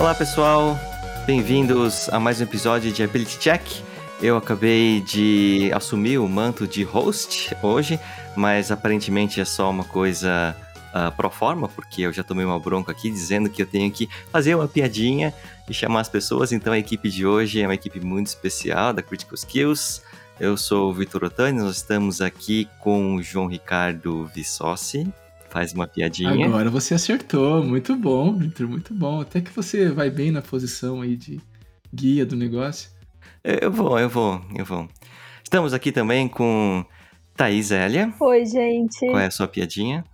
Olá pessoal, bem-vindos a mais um episódio de Ability Check. Eu acabei de assumir o manto de host hoje, mas aparentemente é só uma coisa uh, pro forma, porque eu já tomei uma bronca aqui dizendo que eu tenho que fazer uma piadinha e chamar as pessoas. Então a equipe de hoje é uma equipe muito especial da Critical Skills. Eu sou o Vitor Otani, nós estamos aqui com o João Ricardo Vissossi. Faz uma piadinha. Agora você acertou, muito bom, Vitor, muito bom. Até que você vai bem na posição aí de guia do negócio. Eu vou, eu vou, eu vou. Estamos aqui também com Thaís Elia. Oi, gente. Qual é a sua piadinha?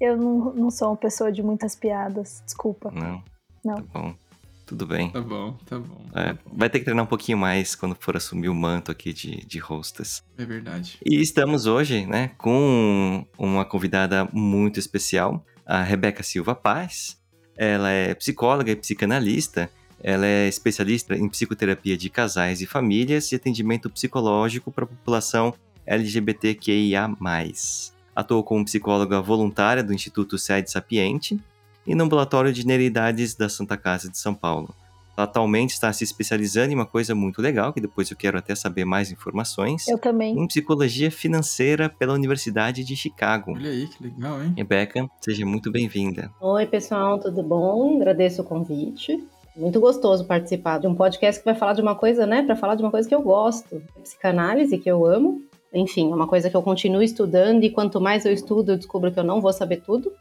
Eu não, não sou uma pessoa de muitas piadas, desculpa. Não. Não. Tá bom. Tudo bem. Tá bom, tá bom. É, tá bom. vai ter que treinar um pouquinho mais quando for assumir o manto aqui de, de hostess. É verdade. E estamos hoje, né, com uma convidada muito especial, a Rebeca Silva Paz. Ela é psicóloga e psicanalista. Ela é especialista em psicoterapia de casais e famílias e atendimento psicológico para a população LGBTQIA+. Atuou como psicóloga voluntária do Instituto Sede Sapiente e no ambulatório de neridades da Santa Casa de São Paulo. Ela atualmente está se especializando em uma coisa muito legal, que depois eu quero até saber mais informações, Eu também. em psicologia financeira pela Universidade de Chicago. Olha aí, que legal, hein? Rebeca, seja muito bem-vinda. Oi, pessoal, tudo bom? Agradeço o convite. Muito gostoso participar de um podcast que vai falar de uma coisa, né? Para falar de uma coisa que eu gosto, psicanálise, que eu amo. Enfim, é uma coisa que eu continuo estudando e quanto mais eu estudo, eu descubro que eu não vou saber tudo.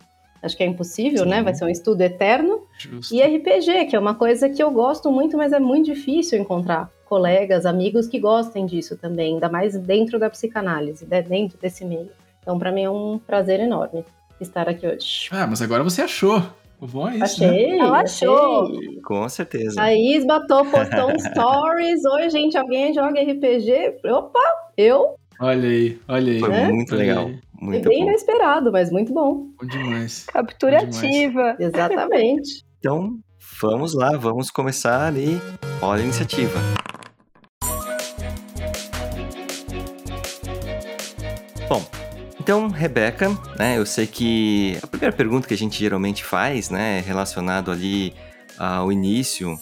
Acho que é impossível, Sim. né? Vai ser um estudo eterno. Justo. E RPG, que é uma coisa que eu gosto muito, mas é muito difícil encontrar colegas, amigos que gostem disso também, ainda mais dentro da psicanálise, né? dentro desse meio. Então, para mim é um prazer enorme estar aqui hoje. Ah, mas agora você achou. O bom é isso, né? Achei, Ela achou. achei. Com certeza. Thaís batou, postou um stories. Oi, gente, alguém joga RPG? Opa, eu. Olha aí, olha aí. Foi né? muito Olha legal. Muito bem bom. inesperado, mas muito bom. Bom demais. Captura Demais. ativa. Exatamente. Então, vamos lá, vamos começar e olha a iniciativa. Bom, então, Rebeca, né, eu sei que a primeira pergunta que a gente geralmente faz, né, é relacionado ali ao início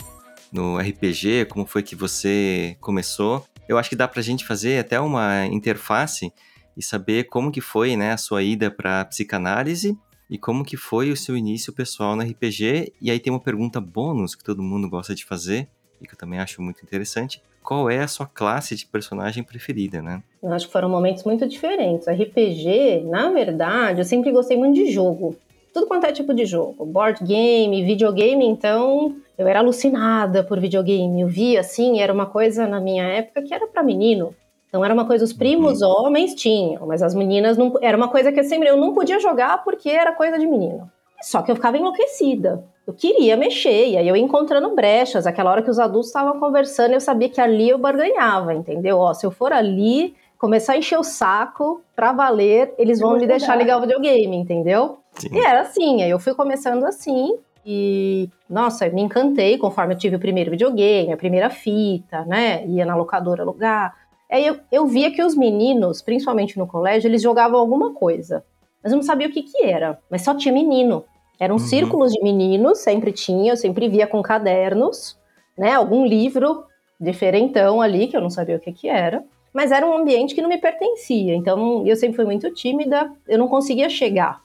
no RPG, como foi que você começou. Eu acho que dá pra gente fazer até uma interface e saber como que foi, né, a sua ida para psicanálise e como que foi o seu início pessoal no RPG. E aí tem uma pergunta bônus que todo mundo gosta de fazer e que eu também acho muito interessante. Qual é a sua classe de personagem preferida, né? Eu acho que foram momentos muito diferentes. RPG, na verdade, eu sempre gostei muito de jogo. Tudo quanto é tipo de jogo. Board game, videogame, então eu era alucinada por videogame. Eu via assim, era uma coisa na minha época que era pra menino. Então era uma coisa, os primos homens tinham, mas as meninas não. Era uma coisa que eu sempre eu não podia jogar porque era coisa de menino. Só que eu ficava enlouquecida. Eu queria mexer, e aí eu ia encontrando brechas. Aquela hora que os adultos estavam conversando, eu sabia que ali eu barganhava, entendeu? Ó, se eu for ali, começar a encher o saco pra valer, eles vão me deixar ligar o videogame, entendeu? Sim. E era assim, aí eu fui começando assim, e nossa, me encantei conforme eu tive o primeiro videogame, a primeira fita, né? Ia na locadora alugar. Aí eu, eu via que os meninos, principalmente no colégio, eles jogavam alguma coisa. Mas eu não sabia o que que era, mas só tinha menino. Eram Uhum. círculos de meninos, sempre tinha, eu sempre via com cadernos, né? Algum livro diferentão ali, que eu não sabia o que que era. Mas era um ambiente que não me pertencia, então eu sempre fui muito tímida, eu não conseguia chegar.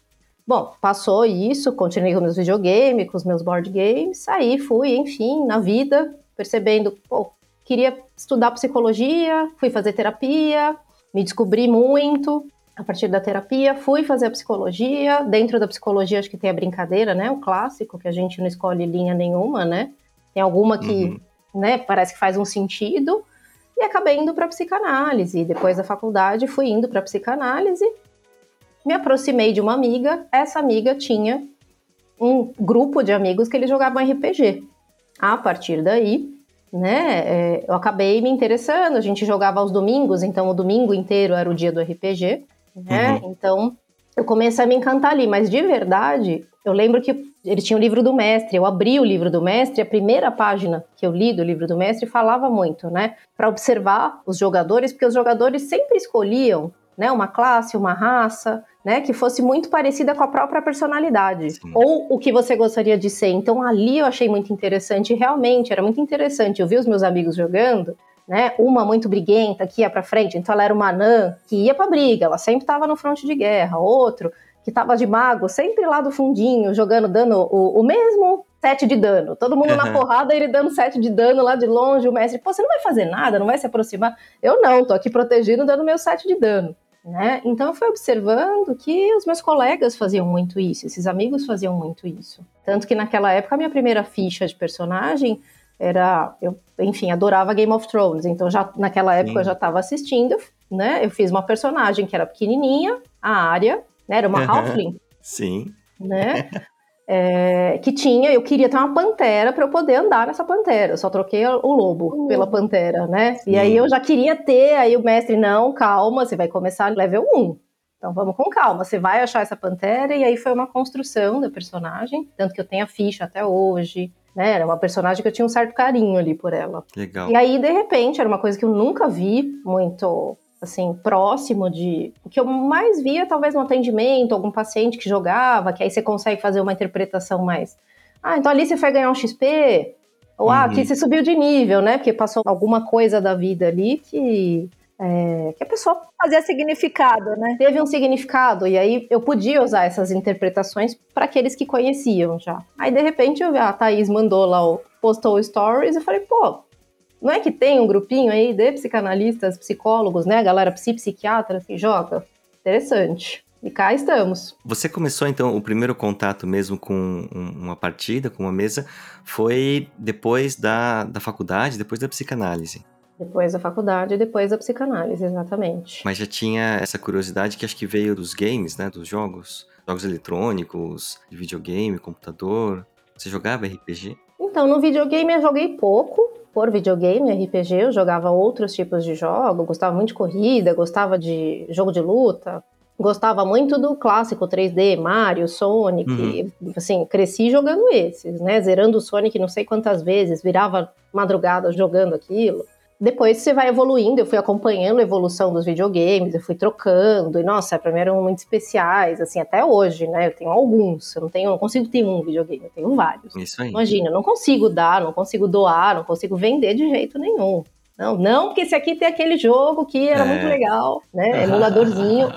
Bom, passou isso, continuei com meus videogames, com os meus board games, aí fui, enfim, na vida, percebendo, pô, queria estudar psicologia, fui fazer terapia, me descobri muito a partir da terapia, fui fazer a psicologia. Dentro da psicologia, acho que tem a brincadeira, né? O clássico, que a gente não escolhe linha nenhuma, né? Tem alguma que, Uhum. né, parece que faz um sentido. E acabei indo para psicanálise. Depois da faculdade, fui indo para psicanálise. Me aproximei de uma amiga. Essa amiga tinha um grupo de amigos que eles jogavam RPG. A partir daí, né, é, eu acabei me interessando. A gente jogava aos domingos, então o domingo inteiro era o dia do RPG, né? Então eu comecei a me encantar ali, mas de verdade, eu lembro que ele tinha o livro do mestre. Eu abri o livro do mestre, a primeira página que eu li do livro do mestre falava muito, né, para observar os jogadores, porque os jogadores sempre escolhiam né, uma classe, uma raça, né, que fosse muito parecida com a própria personalidade, Sim. ou o que você gostaria de ser. Então ali eu achei muito interessante, realmente era muito interessante. Eu vi os meus amigos jogando, né, uma muito briguenta que ia para frente, então ela era uma anã que ia para briga, ela sempre estava no fronte de guerra. Outro que estava de mago, sempre lá do fundinho, jogando, dando o, o mesmo 7 de dano. Todo mundo uhum. na porrada, ele dando 7 de dano lá de longe. O mestre, pô, você não vai fazer nada, não vai se aproximar. Eu não, tô aqui protegindo, dando meu 7 de dano. Né? Então eu fui observando que os meus colegas faziam muito isso, esses amigos faziam muito isso. Tanto que naquela época a minha primeira ficha de personagem era, eu, enfim, adorava Game of Thrones, então já naquela época Sim. eu já estava assistindo, né? Eu fiz uma personagem que era pequenininha, a área, né? Era uma halfling. Sim. Né? é, que tinha, eu queria ter uma pantera para eu poder andar nessa pantera. Eu só troquei o lobo uhum. pela pantera, né? E aí eu já queria ter, aí o mestre, não, calma, você vai começar level 1. Então vamos com calma, você vai achar essa pantera, e aí foi uma construção da personagem, tanto que eu tenho a ficha até hoje. Né, era uma personagem que eu tinha um certo carinho ali por ela. Legal. E aí, de repente, era uma coisa que eu nunca vi muito assim, próximo de. O que eu mais via, talvez no atendimento, algum paciente que jogava, que aí você consegue fazer uma interpretação mais. Ah, então ali você foi ganhar um XP, ou ah, aqui uhum. você subiu de nível, né? Porque passou alguma coisa da vida ali que. É, que a pessoa fazia significado, né? Teve um significado, e aí eu podia usar essas interpretações para aqueles que conheciam já. Aí de repente eu vi, a Thaís mandou lá, o, postou stories, e eu falei, pô, não é que tem um grupinho aí de psicanalistas, psicólogos, né? Galera psiquiatra que joga? Interessante. E cá estamos. Você começou então o primeiro contato mesmo com uma partida, com uma mesa, foi depois da, da faculdade, depois da psicanálise. Depois da faculdade e depois da psicanálise, exatamente. Mas já tinha essa curiosidade que acho que veio dos games, né? Dos jogos, jogos eletrônicos, de videogame, computador. Você jogava RPG? Então, no videogame eu joguei pouco, por videogame, RPG, eu jogava outros tipos de jogo, gostava muito de corrida, gostava de jogo de luta, gostava muito do clássico 3D, Mario, Sonic, uhum. assim, cresci jogando esses, né, zerando o Sonic não sei quantas vezes, virava madrugada jogando aquilo depois você vai evoluindo, eu fui acompanhando a evolução dos videogames, eu fui trocando, e nossa, pra mim eram muito especiais, assim, até hoje, né? Eu tenho alguns, eu não tenho, não consigo ter um videogame, eu tenho vários. Isso aí. Imagina, eu não consigo dar, não consigo doar, não consigo vender de jeito nenhum. Não, não, porque esse aqui tem aquele jogo que era é. muito legal, né? Emuladorzinho.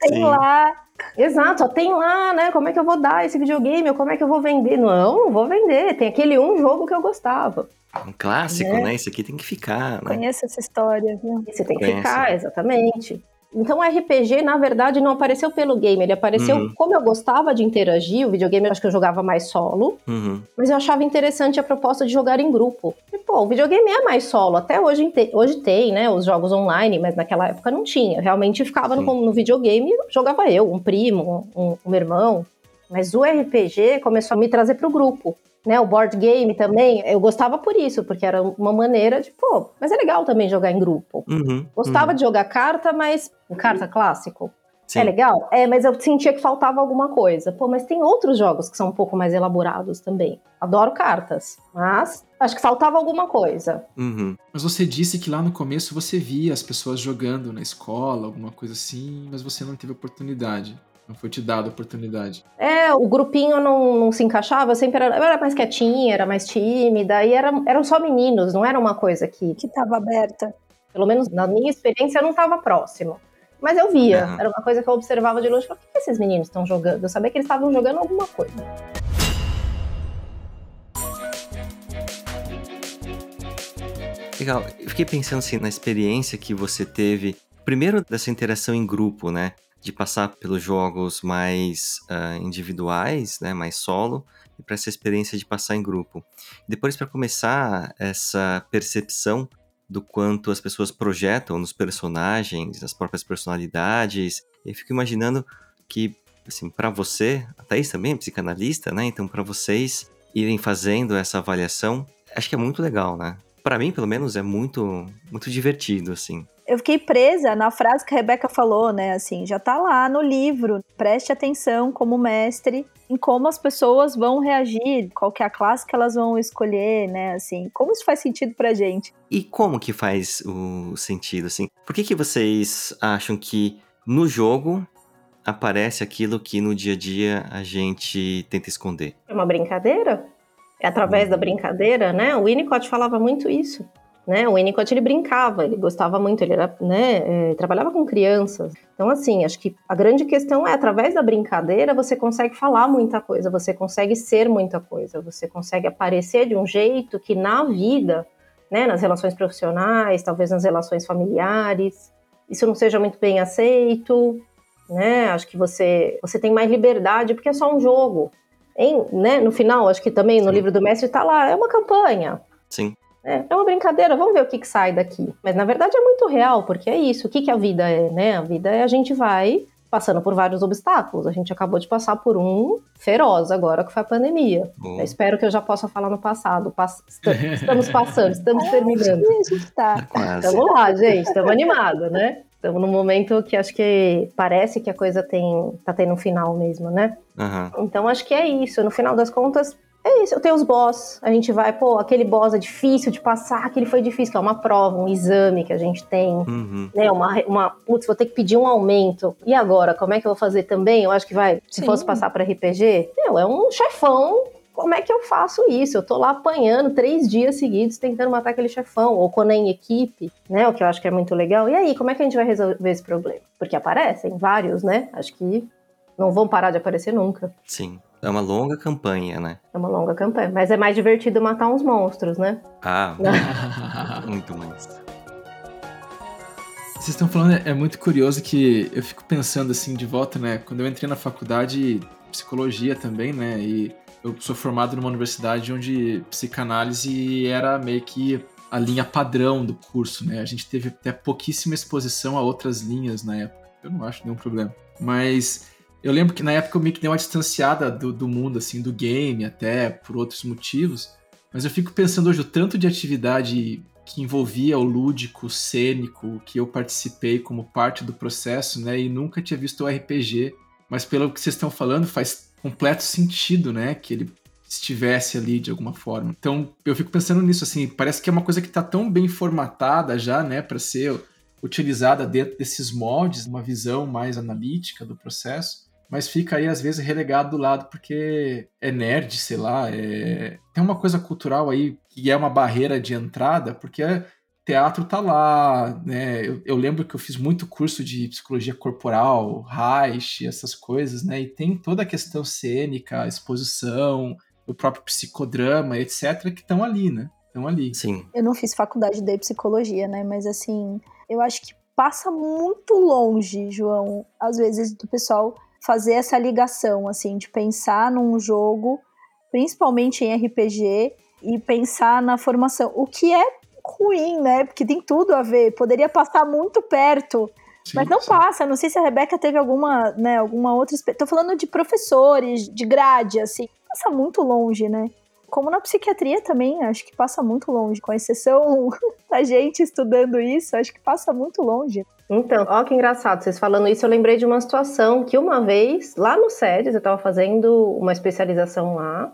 tem Sim. lá. Exato, ó, tem lá, né? Como é que eu vou dar esse videogame? Ou como é que eu vou vender? Não, não vou vender. Tem aquele um jogo que eu gostava. Um clássico, né? né? Esse aqui tem que ficar, né? Conheço essa história, viu? Esse tem que Conhece. ficar, exatamente. Então o RPG, na verdade, não apareceu pelo game, ele apareceu uhum. como eu gostava de interagir, o videogame eu acho que eu jogava mais solo, uhum. mas eu achava interessante a proposta de jogar em grupo. E, pô, o videogame é mais solo, até hoje, hoje tem, né, os jogos online, mas naquela época não tinha. Realmente ficava no, no, videogame, jogava eu, um primo, um, um irmão. Mas o RPG começou a me trazer para o grupo né, o board game também, eu gostava por isso, porque era uma maneira de, pô, mas é legal também jogar em grupo. Uhum, gostava uhum. de jogar carta, mas carta clássico. Sim. É legal? É, mas eu sentia que faltava alguma coisa. Pô, mas tem outros jogos que são um pouco mais elaborados também. Adoro cartas, mas acho que faltava alguma coisa. Uhum. Mas você disse que lá no começo você via as pessoas jogando na escola, alguma coisa assim, mas você não teve oportunidade. Não foi te dada a oportunidade. É, o grupinho não, não se encaixava, eu sempre era, eu era mais quietinha, era mais tímida, e era, eram só meninos, não era uma coisa que. Que estava aberta. Pelo menos na minha experiência, não estava próximo. Mas eu via, uhum. era uma coisa que eu observava de longe. Falei, o que esses meninos estão jogando? Eu sabia que eles estavam jogando alguma coisa. Legal. Eu fiquei pensando assim na experiência que você teve, primeiro dessa interação em grupo, né? De passar pelos jogos mais uh, individuais, né, mais solo, e para essa experiência de passar em grupo. Depois, para começar essa percepção do quanto as pessoas projetam nos personagens, as próprias personalidades, eu fico imaginando que, assim, para você, a Thaís também é psicanalista, né? Então, para vocês irem fazendo essa avaliação, acho que é muito legal, né? Para mim, pelo menos, é muito, muito divertido, assim eu fiquei presa na frase que a Rebeca falou, né? Assim, já tá lá no livro. Preste atenção como mestre em como as pessoas vão reagir, qual que é a classe que elas vão escolher, né? Assim, como isso faz sentido pra gente. E como que faz o sentido, assim? Por que, que vocês acham que no jogo aparece aquilo que no dia a dia a gente tenta esconder? É uma brincadeira? É através da brincadeira, né? O Winnicott falava muito isso. Né? O Winnicott ele brincava, ele gostava muito, ele era, né, é, trabalhava com crianças. Então, assim, acho que a grande questão é, através da brincadeira, você consegue falar muita coisa, você consegue ser muita coisa, você consegue aparecer de um jeito que na vida, né, nas relações profissionais, talvez nas relações familiares, isso não seja muito bem aceito, né? Acho que você, você tem mais liberdade porque é só um jogo. Em, né, no final, acho que também no Sim. livro do mestre está lá, é uma campanha. Sim. É, é uma brincadeira, vamos ver o que, que sai daqui. Mas na verdade é muito real, porque é isso. O que, que a vida é, né? A vida é a gente vai passando por vários obstáculos. A gente acabou de passar por um feroz agora, que foi a pandemia. Bom, Eu espero que eu já possa falar no passado. Pass- esta- Estamos passando, estamos terminando. A gente tá. quase. Estamos lá, gente, estamos animados, né? Estamos num momento que acho que parece que a coisa tem, tá tendo um final mesmo, né? Aham. Então acho que é isso. No final das contas, é isso. Eu tenho os boss. A gente vai, pô, aquele boss é difícil de passar, aquele foi difícil, que é uma prova, um exame que a gente tem. Uhum. Né, uma, uma, putz, vou ter que pedir um aumento. E agora, como é que eu vou fazer também? Eu acho que vai, se Sim. fosse passar para RPG, meu, é um chefão. Como é que eu faço isso? Eu tô lá apanhando três dias seguidos tentando matar aquele chefão, ou quando é em equipe, né? O que eu acho que é muito legal. E aí, como é que a gente vai resolver esse problema? Porque aparecem vários, né? Acho que não vão parar de aparecer nunca. Sim. É uma longa campanha, né? É uma longa campanha. Mas é mais divertido matar uns monstros, né? Ah, muito mais. Vocês estão falando, é- é muito curioso que eu fico pensando assim de volta, né? Quando eu entrei na faculdade de psicologia também, né? E eu sou formado numa universidade onde psicanálise era meio que a linha padrão do curso, né? A gente teve até pouquíssima exposição a outras linhas na época. Eu não acho nenhum problema. Mas eu lembro que na época eu meio que dei uma distanciada do, do mundo, assim, do game, até por outros motivos. Mas eu fico pensando hoje o tanto de atividade que envolvia o lúdico, o cênico, que eu participei como parte do processo, né? E nunca tinha visto o RPG. Mas pelo que vocês estão falando, faz completo sentido, né? Que ele estivesse ali de alguma forma. Então, eu fico pensando nisso, assim, parece que é uma coisa que está tão bem formatada já, né, para ser utilizada dentro desses moldes, uma visão mais analítica do processo, mas fica aí às vezes relegado do lado porque é nerd, sei lá, é... tem uma coisa cultural aí que é uma barreira de entrada, porque teatro tá lá, né? Eu, eu lembro que eu fiz muito curso de psicologia corporal, Reich, essas coisas, né? E tem toda a questão cênica, a exposição, o próprio psicodrama, etc, que estão ali, né? Estão ali. Sim. Eu não fiz faculdade de psicologia, né? Mas assim, eu acho que passa muito longe, João, às vezes, do pessoal fazer essa ligação, assim, de pensar num jogo, principalmente em RPG, e pensar na formação. O que é ruim, né? Porque tem tudo a ver. Poderia passar muito perto. Sim, Mas não sim. passa, não sei se a Rebeca teve alguma, né, alguma outra. Tô falando de professores, de grade, assim. Passa muito longe, né? Como na psiquiatria também, acho que passa muito longe. Com exceção da gente estudando isso, acho que passa muito longe. Então, ó que engraçado, vocês falando isso, eu lembrei de uma situação que uma vez, lá no SEDES, eu estava fazendo uma especialização lá,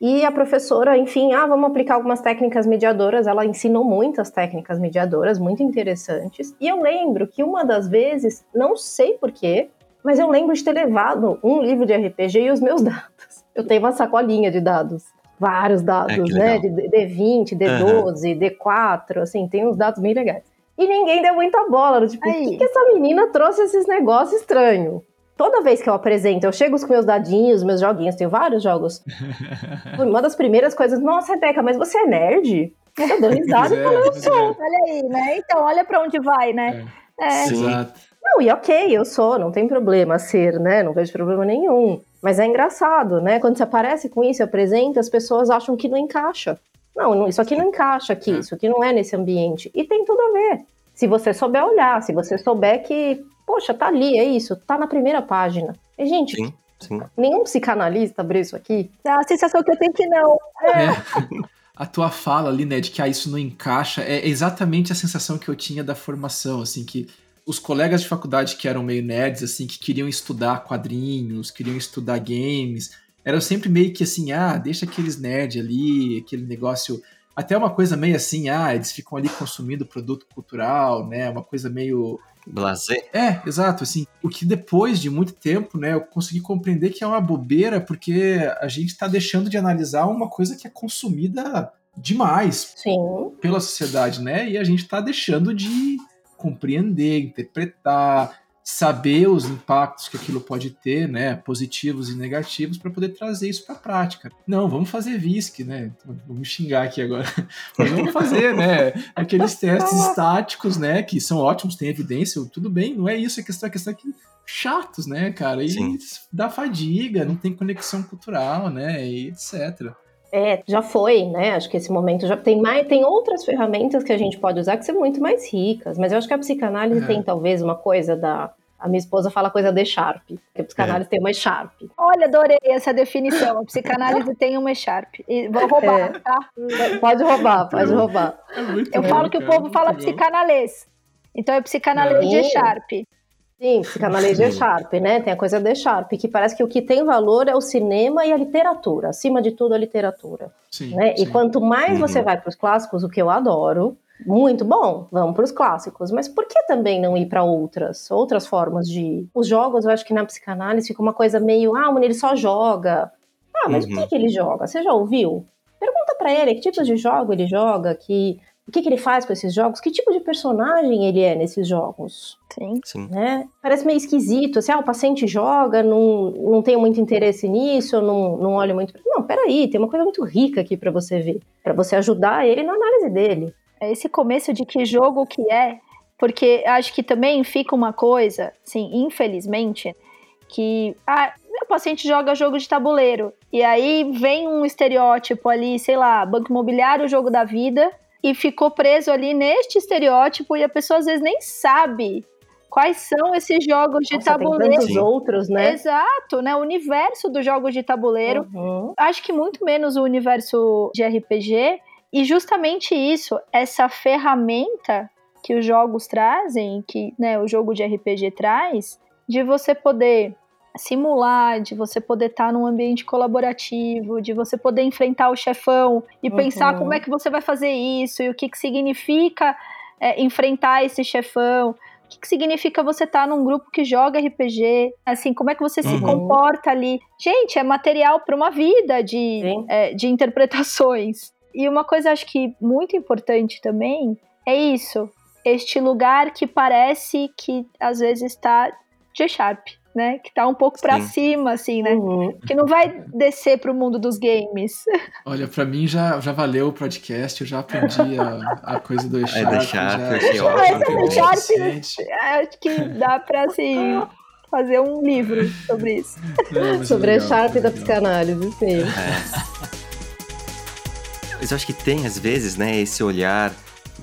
e a professora, enfim, ah, vamos aplicar algumas técnicas mediadoras, ela ensinou muitas técnicas mediadoras, muito interessantes, e eu lembro que uma das vezes, não sei porquê, mas eu lembro de ter levado um livro de RPG e os meus dados. Eu tenho uma sacolinha de dados, vários dados, Ah, que né, de D20, D12, D4, assim, tem uns dados bem legais. E ninguém deu muita bola. Tipo, por Aí. que, que essa menina trouxe esses negócios estranhos? Toda vez que eu apresento, eu chego com meus dadinhos, meus joguinhos, tenho vários jogos. Uma das primeiras coisas, nossa, Rebeca, mas você é nerd? Eu dou risada e é, falo, eu sou. é. Olha aí, né? Então, olha pra onde vai, né? É. Sim. Exato. Não, e ok, eu sou, não tem problema ser, né? Não vejo problema nenhum. Mas é engraçado, né? Quando você aparece com isso e apresenta, as pessoas acham que não encaixa. Não, não, isso aqui não encaixa aqui, É. isso aqui não é nesse ambiente. E tem tudo a ver. Se você souber olhar, se você souber que, poxa, tá ali, é isso, tá na primeira página. E, gente, Sim. Sim. nenhum psicanalista abriu isso aqui. Dá a sensação que eu tenho que não. É. a tua fala ali, né, de que ah, isso não encaixa, é exatamente a sensação que eu tinha da formação, assim, que os colegas de faculdade que eram meio nerds, assim, que queriam estudar quadrinhos, queriam estudar games, eram sempre meio que assim, ah, deixa aqueles nerds ali, aquele negócio. Até uma coisa meio assim, ah, eles ficam ali consumindo produto cultural, né? Uma coisa meio. Blazer. É, exato, assim. O que depois de muito tempo, né, eu consegui compreender que é uma bobeira, porque a gente está deixando de analisar uma coisa que é consumida demais Sim. pela sociedade, né? E a gente está deixando de compreender, interpretar, saber os impactos que aquilo pode ter, né, positivos e negativos, para poder trazer isso para a prática. Não, vamos fazer VISC, né? Vamos xingar aqui agora. Mas vamos fazer, né? Aqueles testes estáticos, né, que são ótimos, tem evidência, tudo bem, não é isso, a questão, a questão é que chatos, né, cara? E Sim. dá fadiga, não tem conexão cultural, né, e etc. É, já foi, né? Acho que esse momento já tem mais, tem outras ferramentas que a gente pode usar que são muito mais ricas, mas eu acho que a psicanálise É. tem talvez uma coisa da a minha esposa fala coisa de Sharp, porque a psicanálise tem uma Sharp. Olha, adorei essa definição. A psicanálise tem uma Sharp. E vou roubar, É. tá? Pode roubar, pode roubar. É muito Eu bom, falo que o povo muito fala bom. psicanalês. Então é psicanalês de. Sharp. Sim, psicanálise Sim. Sharp, né? Tem a coisa de Sharp, que parece que o que tem valor é o cinema e a literatura, acima de tudo a literatura. Sim, né? E sim. quanto mais Uhum. você vai para os clássicos, o que eu adoro, muito bom, vamos para os clássicos. Mas por que também não ir para outras, outras formas de? Os jogos, eu acho que na psicanálise fica uma coisa meio, ah, ele só joga. Ah, mas o Uhum. que, que ele joga? Você já ouviu? Pergunta para ele que tipos de jogo ele joga, que o que, que ele faz com esses jogos, que tipo de personagem ele é nesses jogos Sim. Sim. né? Parece meio esquisito, assim, ah, o paciente joga, não, não tenho muito interesse nisso, não, não olho muito. pra- Não, peraí, tem uma coisa muito rica aqui pra você ver, Pra você ajudar ele na análise dele. É esse começo de que jogo que é, porque acho que também fica uma coisa, assim, infelizmente, que ah, meu paciente joga jogo de tabuleiro e aí vem um estereótipo ali, sei lá, banco imobiliário, o jogo da vida e ficou preso ali neste estereótipo e a pessoa às vezes nem sabe quais são esses jogos de Nossa, tem tabuleiro. Sim. outros, né? Exato, né? O universo dos jogos de tabuleiro Uhum. acho que muito menos o universo de RPG. E justamente isso, essa ferramenta que os jogos trazem, que né, o jogo de RPG traz, de você poder simular, de você poder estar num ambiente colaborativo, de você poder enfrentar o chefão e Uhum. pensar como é que você vai fazer isso e o que, que significa é, enfrentar esse chefão. O que, que significa você estar num grupo que joga RPG? Assim, como é que você se Uhum. comporta ali? Gente, é material para uma vida de, é, de interpretações. E uma coisa acho que muito importante também é isso. Este lugar que parece que às vezes está G-Sharp, né? Que tá um pouco para cima, assim, né? Uhum. Que não vai descer pro mundo dos games. Olha, pra mim já, já valeu o podcast, eu já aprendi a, a coisa do E-Sharp. do E-Sharp, já- eu achei ótimo o acho que dá para assim fazer um livro sobre isso. Não, mas é Sobre a legal, Sharp é da legal. psicanálise, sim. É. Mas eu acho que tem, às vezes, né, esse olhar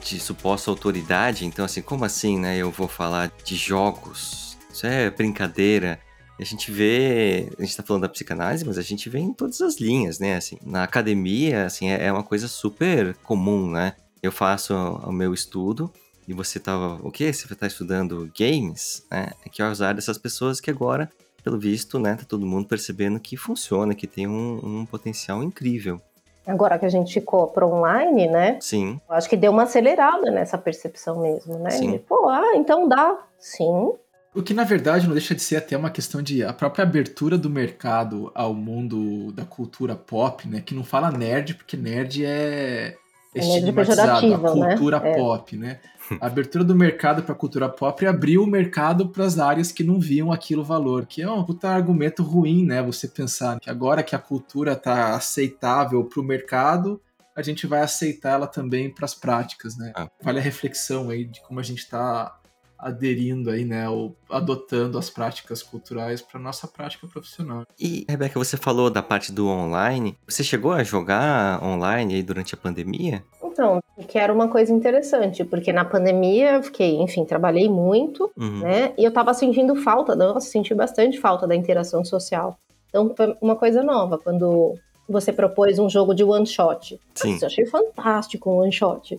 de suposta autoridade. Então, assim, como assim, né? Eu vou falar de jogos. Isso é brincadeira. A gente vê, a gente tá falando da psicanálise, mas a gente vê em todas as linhas, né? Assim, na academia, assim, é é uma coisa super comum, né? Eu faço o meu estudo e você tá, o quê? Você tá estudando games, né? É que é usar dessas pessoas que agora, pelo visto, né, tá todo mundo percebendo que funciona, que tem um, um potencial incrível. Agora que a gente ficou pro online, né? Sim, Eu acho que deu uma acelerada nessa percepção mesmo, né? Sim. De, Pô, ah, então dá. Sim. O que na verdade não deixa de ser até uma questão de a própria abertura do mercado ao mundo da cultura pop, né? Que não fala nerd, porque nerd é É estigmatizado, a pejorativo, né? cultura É. pop, né? A abertura do mercado para a cultura pop abriu o mercado para as áreas que não viam aquilo valor, que é um puta argumento ruim, né? Você pensar que agora que a cultura tá aceitável para o mercado, a gente vai aceitar ela também para as práticas, né? Ah. Vale a reflexão aí de como a gente está aderindo aí, né, ou adotando as práticas culturais para nossa prática profissional. E, Rebeca, você falou da parte do online. Você chegou a jogar online aí durante a pandemia? Então, que era uma coisa interessante, porque na pandemia eu fiquei, enfim, trabalhei muito, Uhum. né? E eu tava sentindo falta, nossa, senti bastante falta da interação social. Então, foi uma coisa nova, quando você propôs um jogo de one shot. Sim. Nossa, eu achei fantástico um one shot.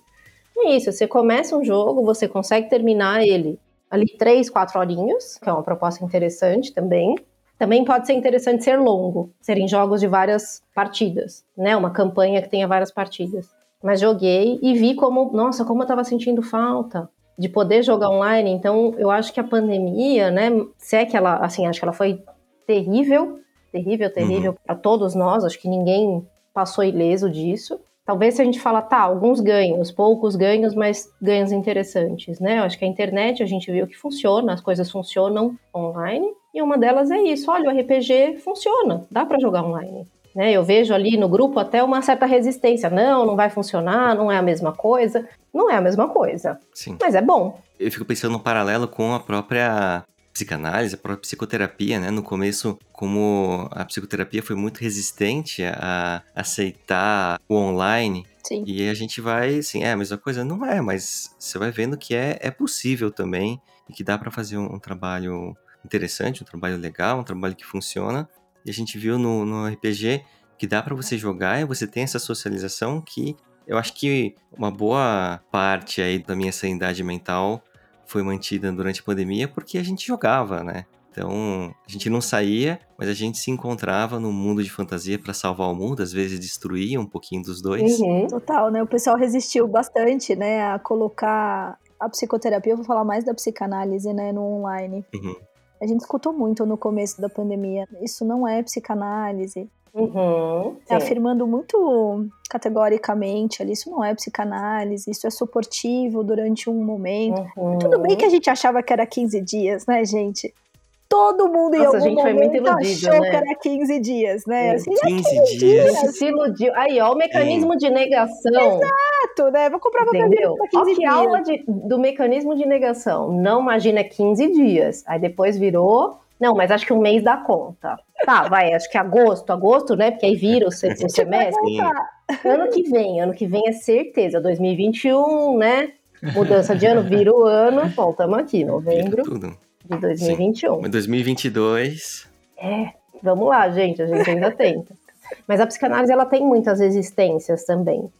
É isso, você começa um jogo, você consegue terminar ele ali três, quatro horinhos, que é uma proposta interessante também. Também pode ser interessante ser longo, serem jogos de várias partidas, né? Uma campanha que tenha várias partidas. Mas joguei e vi como, nossa, como eu tava sentindo falta de poder jogar online. Então, eu acho que a pandemia, né, se é que ela, assim, acho que ela foi terrível, terrível, terrível uhum. para todos nós, acho que ninguém passou ileso disso. Talvez se a gente fala, tá, alguns ganhos, poucos ganhos, mas ganhos interessantes, né? Eu acho que a internet a gente viu que funciona, as coisas funcionam online, e uma delas é isso, olha, o RPG funciona, dá para jogar online. Né, eu vejo ali no grupo até uma certa resistência. Não, não vai funcionar, não é a mesma coisa. Não é a mesma coisa. Sim. Mas é bom. Eu fico pensando no paralelo com a própria psicanálise, a própria psicoterapia, né? No começo, como a psicoterapia foi muito resistente a aceitar o online. Sim. E a gente vai, assim, é a mesma coisa? Não é, mas você vai vendo que é, é possível também e que dá para fazer um, um, trabalho interessante, um trabalho legal, um trabalho que funciona. E a gente viu no, no RPG que dá para você jogar e você tem essa socialização que eu acho que uma boa parte aí da minha sanidade mental foi mantida durante a pandemia porque a gente jogava, né? Então, a gente não saía, mas a gente se encontrava no mundo de fantasia para salvar o mundo, às vezes destruía um pouquinho dos dois. Uhum. Total, né? O pessoal resistiu bastante, né, a colocar a psicoterapia, eu vou falar mais da psicanálise, né, no online. Uhum. A gente escutou muito no começo da pandemia, isso não é psicanálise. Uhum, afirmando muito categoricamente ali, isso não é psicanálise, isso é suportivo durante um momento. Uhum. Tudo bem que a gente achava que era 15 dias, né, gente? Todo mundo Nossa, em algum momento achou né? que era 15 dias, né? Assim, 15, 15 dias. dias. Se iludiu. Aí, ó, o mecanismo Sim. de negação. Exato, né? Vou comprar uma Entendeu? pra 15 ó, que dias. aula de, do mecanismo de negação. Não imagina 15 dias. Aí depois virou não, mas acho que um mês dá conta. Tá, vai, acho que agosto, agosto, né? Porque aí vira o, se o semestre. Ano que vem, ano que vem é certeza, 2021, né? Mudança de ano, vira o ano. Bom, estamos aqui, novembro de 2021. Sim. 2022. É, vamos lá, gente, a gente ainda tenta. Mas a psicanálise, ela tem muitas resistências também.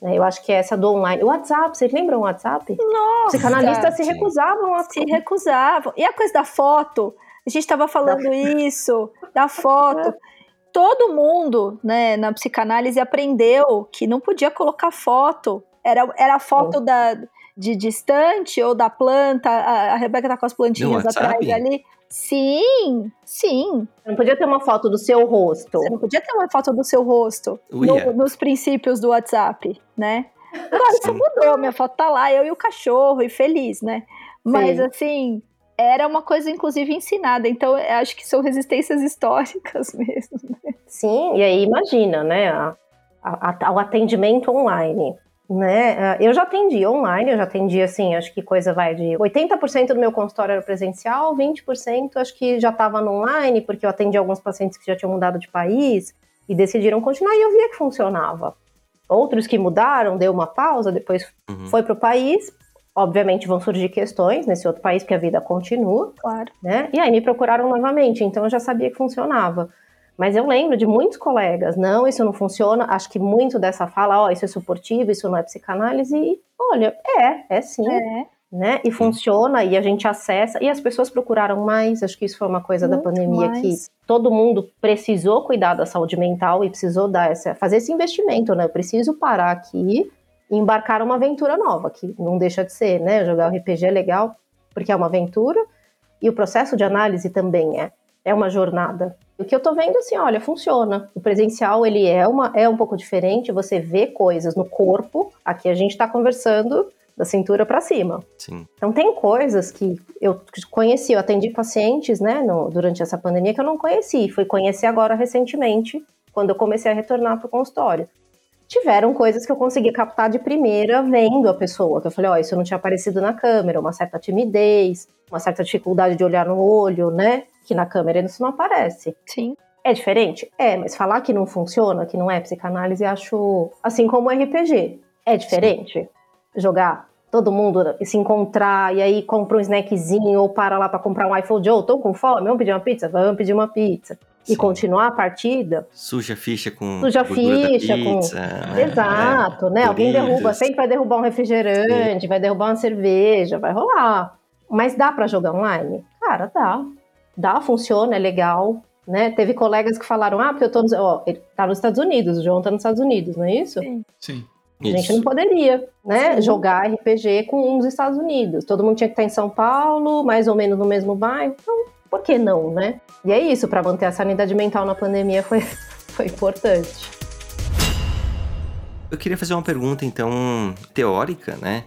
Né? Eu acho que é essa do online. O WhatsApp, vocês lembram o WhatsApp? Nossa! Psicanalistas se recusavam a... Se recusavam. E a coisa da foto? A gente estava falando isso, da foto. Todo mundo, né, na psicanálise aprendeu que não podia colocar foto. Era, era a foto da, de distante ou da planta. A, a Rebeca tá com as plantinhas atrás ali. Sim, sim. Não podia ter uma foto do seu rosto. Você não podia ter uma foto do seu rosto no, nos princípios do WhatsApp, né? Agora isso mudou, minha foto tá lá, eu e o cachorro, e feliz, né? Mas sim. assim, era uma coisa, inclusive, ensinada. Então, acho que são resistências históricas mesmo. Né? Sim, e aí imagina, né? A, a, a, o atendimento online. Né? Eu já atendi online, eu já atendi assim, acho que coisa vai de 80% do meu consultório era presencial, 20% acho que já estava no online, porque eu atendi alguns pacientes que já tinham mudado de país e decidiram continuar e eu via que funcionava. Outros que mudaram, deu uma pausa, depois uhum. foi para o país, Obviamente vão surgir questões nesse outro país, porque a vida continua. Claro. Né? E aí me procuraram novamente, então eu já sabia que funcionava. Mas eu lembro de muitos colegas, não, isso não funciona. Acho que muito dessa fala, ó, oh, isso é suportivo, isso não é psicanálise. E olha, é, é sim. É. Né? E funciona, e a gente acessa, e as pessoas procuraram mais. Acho que isso foi uma coisa muito da pandemia mais. que todo mundo precisou cuidar da saúde mental e precisou dar essa, fazer esse investimento, né? Eu preciso parar aqui embarcar uma aventura nova, que não deixa de ser, né? Jogar o RPG é legal porque é uma aventura e o processo de análise também é. É uma jornada. O que eu tô vendo assim, olha, funciona. O presencial ele é uma é um pouco diferente, você vê coisas no corpo. Aqui a gente está conversando da cintura para cima. Sim. Então tem coisas que eu conheci, eu atendi pacientes, né, no, durante essa pandemia que eu não conheci, fui conhecer agora recentemente, quando eu comecei a retornar para o consultório tiveram coisas que eu consegui captar de primeira vendo a pessoa. Que eu falei, ó, oh, isso não tinha aparecido na câmera, uma certa timidez, uma certa dificuldade de olhar no olho, né? Que na câmera isso não aparece. Sim. É diferente? É, mas falar que não funciona, que não é psicanálise, acho. Assim como o RPG. É diferente? Jogar todo mundo se encontrar e aí compra um snackzinho ou para lá para comprar um iPhone Joe, tô com fome, vamos pedir uma pizza? Vamos pedir uma pizza. Sim. E continuar a partida. Suja ficha com. Suja ficha pizza, com. Né? Exato, né? Alguém derruba, sempre vai derrubar um refrigerante, Sim. vai derrubar uma cerveja, vai rolar. Mas dá para jogar online? Cara, dá. Dá, funciona, é legal. Né? Teve colegas que falaram, ah, porque eu tô. Ó, ele tá nos Estados Unidos, o João tá nos Estados Unidos, não é isso? Sim. Sim. A gente não poderia, né, Sim. jogar RPG com um dos Estados Unidos. Todo mundo tinha que estar em São Paulo, mais ou menos no mesmo bairro. Então, por que não, né? E é isso, para manter a sanidade mental na pandemia foi, foi importante. Eu queria fazer uma pergunta, então, teórica, né?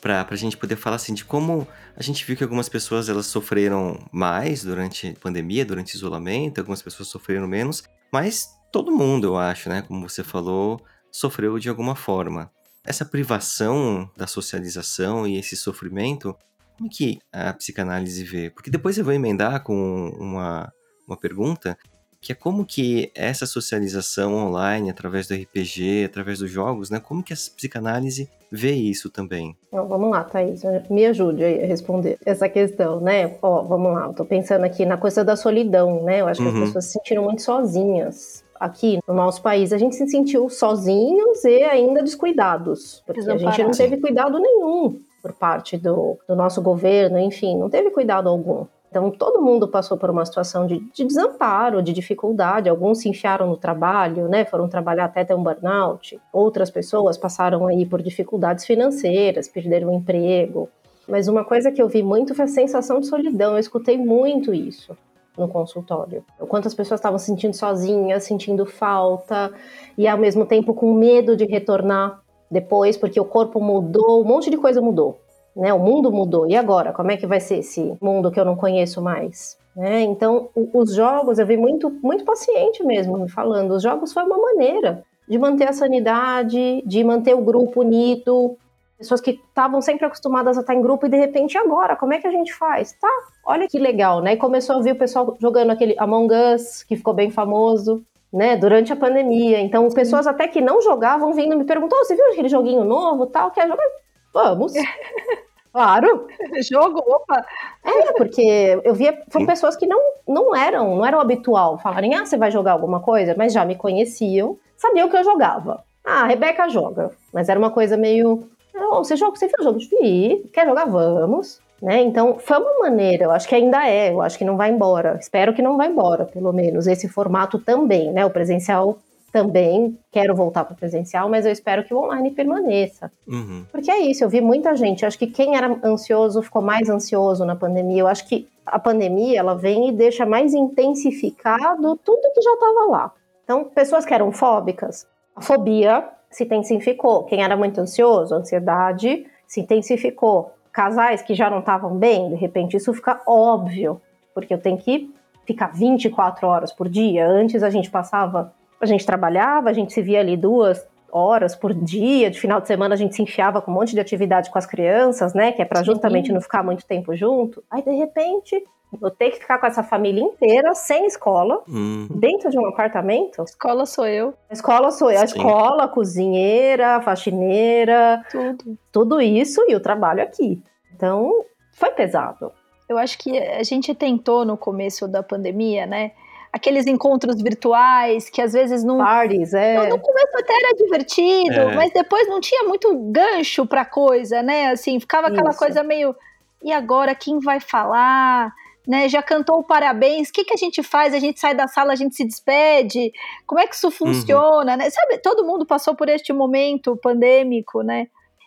Para a gente poder falar assim de como a gente viu que algumas pessoas elas sofreram mais durante a pandemia, durante isolamento, algumas pessoas sofreram menos, mas todo mundo, eu acho, né? Como você falou, sofreu de alguma forma. Essa privação da socialização e esse sofrimento, como é que a psicanálise vê? Porque depois eu vou emendar com uma, uma pergunta, que é como que essa socialização online, através do RPG, através dos jogos, né? Como que a psicanálise vê isso também? Então, vamos lá, Thaís, me ajude a responder essa questão, né? Ó, vamos lá, eu tô pensando aqui na coisa da solidão, né? Eu acho que uhum. as pessoas se sentiram muito sozinhas aqui no nosso país, a gente se sentiu sozinhos e ainda descuidados, porque a gente não teve cuidado nenhum por parte do, do nosso governo, enfim, não teve cuidado algum. Então, todo mundo passou por uma situação de, de, desamparo, de dificuldade. Alguns se enfiaram no trabalho, né? Foram trabalhar até ter um burnout. Outras pessoas passaram aí por dificuldades financeiras, perderam o emprego. Mas uma coisa que eu vi muito foi a sensação de solidão. Eu escutei muito isso no consultório. Quantas pessoas estavam se sentindo sozinhas, sentindo falta e ao mesmo tempo com medo de retornar depois, porque o corpo mudou, um monte de coisa mudou, né? O mundo mudou. E agora, como é que vai ser esse mundo que eu não conheço mais? Né? Então, os jogos, eu vi muito, muito paciente mesmo me falando. Os jogos foi uma maneira de manter a sanidade, de manter o grupo unido, Pessoas que estavam sempre acostumadas a estar em grupo e de repente agora, como é que a gente faz? Tá, olha que legal, né? E começou a ver o pessoal jogando aquele Among Us, que ficou bem famoso, né? Durante a pandemia. Então, pessoas até que não jogavam vindo me perguntou: oh, você viu aquele joguinho novo tal? Quer jogar? Vamos. Claro. Jogo, opa. É, porque eu via, foram pessoas que não, não eram, não eram habitual falarem, ah, você vai jogar alguma coisa, mas já me conheciam, sabiam que eu jogava. Ah, a Rebeca joga. Mas era uma coisa meio, não, você joga, você viu o jogo? Vi, quer jogar? Vamos. Né? Então, foi uma maneira, eu acho que ainda é, eu acho que não vai embora. Espero que não vá embora, pelo menos. Esse formato também, né? O presencial também, quero voltar para o presencial, mas eu espero que o online permaneça. Uhum. Porque é isso, eu vi muita gente, acho que quem era ansioso ficou mais ansioso na pandemia. Eu acho que a pandemia, ela vem e deixa mais intensificado tudo que já estava lá. Então, pessoas que eram fóbicas, a fobia se intensificou. Quem era muito ansioso, a ansiedade se intensificou. Casais que já não estavam bem, de repente isso fica óbvio, porque eu tenho que ficar 24 horas por dia. Antes a gente passava, a gente trabalhava, a gente se via ali duas horas por dia, de final de semana a gente se enfiava com um monte de atividade com as crianças, né, que é para justamente não ficar muito tempo junto. Aí de repente eu tenho que ficar com essa família inteira, sem escola, hum. dentro de um apartamento. Escola sou eu. A escola sou eu. A escola, cozinheira, faxineira. Tudo. Tudo isso e o trabalho aqui. Então, foi pesado. Eu acho que a gente tentou no começo da pandemia, né? Aqueles encontros virtuais que às vezes não. Parties, é. No, começo até era divertido, é. mas depois não tinha muito gancho pra coisa, né? Assim, ficava aquela Isso. coisa meio. E agora, quem vai falar? Né, já cantou o parabéns, o que, que a gente faz? A gente sai da sala, a gente se despede? Como é que isso funciona? Uhum. Né? Sabe, todo mundo passou por este momento pandêmico, né?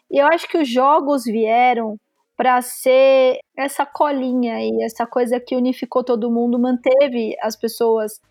E eu acho que os jogos vieram para ser essa colinha aí, essa coisa que unificou todo mundo, manteve as pessoas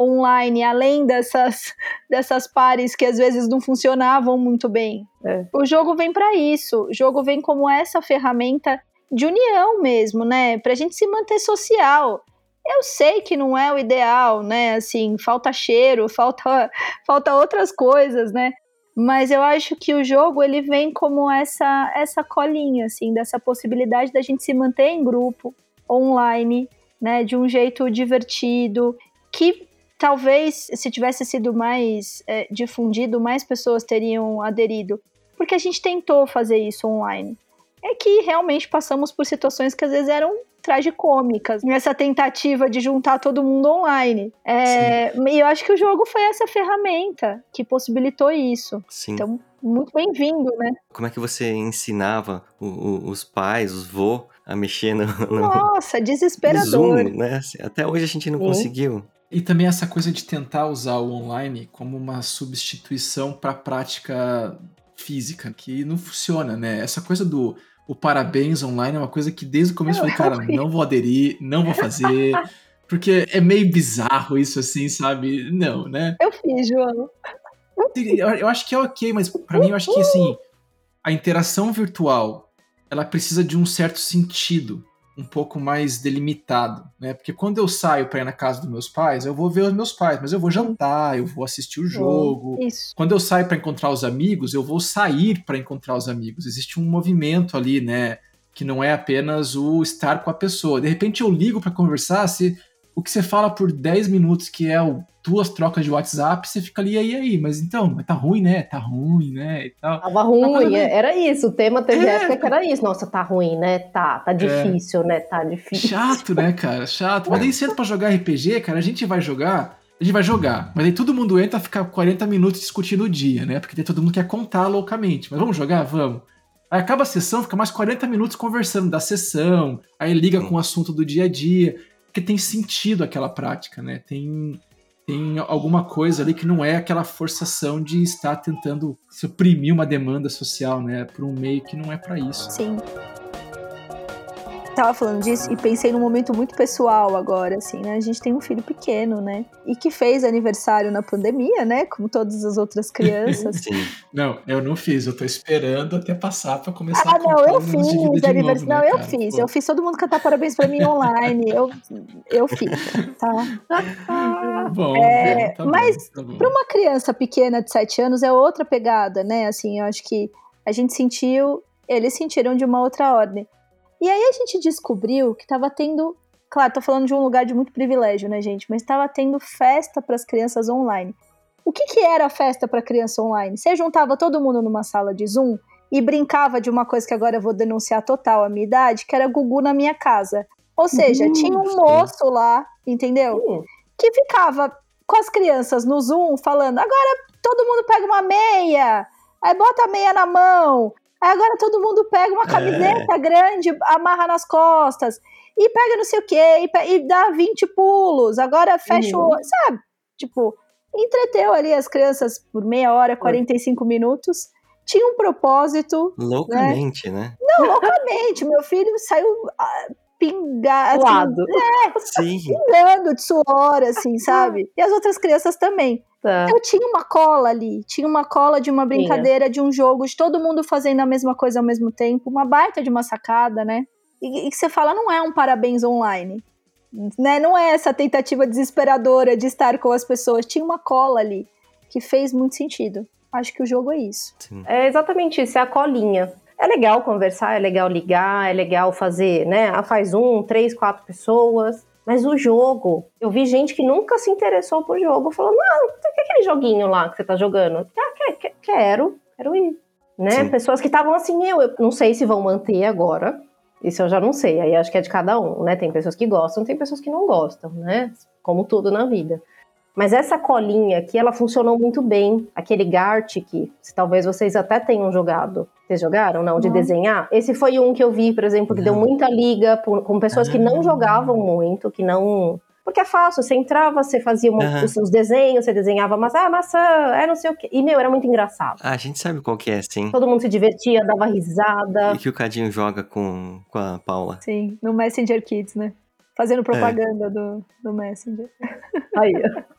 online, além dessas, dessas pares que às vezes não funcionavam muito bem. É. O jogo vem para isso. O jogo vem como essa ferramenta de união mesmo, né? Pra gente se manter social. Eu sei que não é o ideal, né? Assim, falta cheiro, falta, falta outras coisas, né? Mas eu acho que o jogo ele vem como essa essa colinha, assim, dessa possibilidade da gente se manter em grupo, online, né? De um jeito divertido, que talvez se tivesse sido mais é, difundido, mais pessoas teriam aderido. Porque a gente tentou fazer isso online. É que realmente passamos por situações que às vezes eram tragicômicas nessa tentativa de juntar todo mundo online. É, e eu acho que o jogo foi essa ferramenta que possibilitou isso. Sim. Então, muito bem-vindo, né? Como é que você ensinava o- o- os pais, os vô, a mexer no, no Nossa, no desesperador. Zoom, né? Assim, Até hoje a gente não Sim. conseguiu. E também essa coisa de tentar usar o online como uma substituição para a prática física, que não funciona, né? Essa coisa do o parabéns online é uma coisa que desde o começo eu falei, cara, não vou aderir, não vou fazer, porque é meio bizarro isso assim, sabe? Não, né? Eu fiz, João. Eu, acho que é ok, mas pra mim eu acho que assim, a interação virtual, ela precisa de um certo sentido, um pouco mais delimitado, né? Porque quando eu saio pra ir na casa dos meus pais, eu vou ver os meus pais, mas eu vou jantar, eu vou assistir o jogo. Isso. Quando eu saio pra encontrar os amigos, eu vou sair pra encontrar os amigos. Existe um movimento ali, né? Que não é apenas o estar com a pessoa. De repente eu ligo pra conversar, se o que você fala por 10 minutos, que é o- duas trocas de WhatsApp, você fica ali, aí, aí? Mas então, mas tá ruim, né? Tá ruim, né? E tal. Tava ruim, é- era isso. O tema teve É. época que era isso. Nossa, tá ruim, né? Tá, tá difícil, né? Tá difícil. Chato, né, cara? Chato. Mas daí senta pra jogar RPG, cara, a gente vai jogar, a gente vai jogar. Mas aí todo mundo entra, fica 40 minutos discutindo o dia, né? Porque daí todo mundo quer contar loucamente. Mas vamos jogar? Vamos. Aí acaba a sessão, fica mais 40 minutos conversando da sessão, aí liga com o assunto do dia a dia, porque tem sentido aquela prática, né? Tem, tem alguma coisa ali que não é aquela forçação de estar tentando suprimir uma demanda social, né? Por um meio que não é pra isso. Sim. Tava falando disso e pensei num momento muito pessoal agora, assim, né? A gente tem um filho pequeno, né? E que fez aniversário na pandemia, né? Como todas as outras crianças. Sim. Não, eu não fiz, eu tô esperando até passar pra começar Ah, a não, contar eu fiz aniversário. Não, né, eu fiz. Pô. Eu fiz todo mundo cantar parabéns pra mim online. Eu, eu fiz, tá? Bom, É, tá mas tá. Para uma criança pequena de 7 anos é outra pegada, né? Assim, eu acho que a gente sentiu, eles sentiram de uma outra ordem. E aí a gente descobriu que tava tendo, claro, tô falando de um lugar de muito privilégio, né, gente? Mas tava tendo festa para as crianças online. O que que era a festa para criança online? Você juntava todo mundo numa sala de Zoom e brincava de uma coisa que agora eu vou denunciar total a minha idade, que era Gugu na minha casa. Ou seja, Uhum, tinha um moço lá, entendeu? Hum, que ficava com as crianças no Zoom falando: agora todo mundo pega uma meia, aí bota a meia na mão, agora todo mundo pega uma camiseta grande, amarra nas costas, e pega não sei o quê, e, e dá 20 pulos, agora fecha o Uhum. olho, sabe? Tipo, entreteu ali as crianças por meia hora, 45 minutos. Tinha um propósito, Loucamente, né? não, loucamente. Meu filho saiu pingar, assim, suado. Sim. pingando de suor, assim, sabe? E as outras crianças também. Tá. Eu tinha uma cola ali, tinha uma cola de uma brincadeira, de um jogo, de todo mundo fazendo a mesma coisa ao mesmo tempo, uma baita de uma sacada, né? E, e que você fala, não é um parabéns online, né? Não é essa tentativa desesperadora de estar com as pessoas, tinha uma cola ali que fez muito sentido. Acho que o jogo é isso. sim. É exatamente isso, é a colinha. É legal conversar, é legal ligar, é legal fazer, né? Ah, faz um, três, quatro pessoas. Mas o jogo, eu vi gente que nunca se interessou por jogo, falando, não, é aquele joguinho lá que você tá jogando? Ah, que- que- quero, quero ir. Né? Sim. Pessoas que estavam assim, eu, eu não sei se vão manter agora. Isso eu já não sei, aí acho que é de cada um, né? Tem pessoas que gostam, tem pessoas que não gostam, né? Como tudo na vida. Mas essa colinha aqui, ela funcionou muito bem. Aquele Gartic, se talvez vocês até tenham jogado. Vocês jogaram, não? De Não. desenhar? Esse foi um que eu vi, por exemplo, que deu Não. muita liga por- com pessoas que não Ah. jogavam muito, que não... Porque é fácil, você entrava, você fazia uma- Aham. os seus desenhos, você desenhava maçã, ah, maçã, é não sei o quê. E, meu, era muito engraçado. Ah, a gente sabe qual que é, sim. Todo mundo se divertia, dava risada. E que o Cadinho joga com, com a Paula. Sim, no Messenger Kids, né? Fazendo propaganda do, do Messenger. Aí,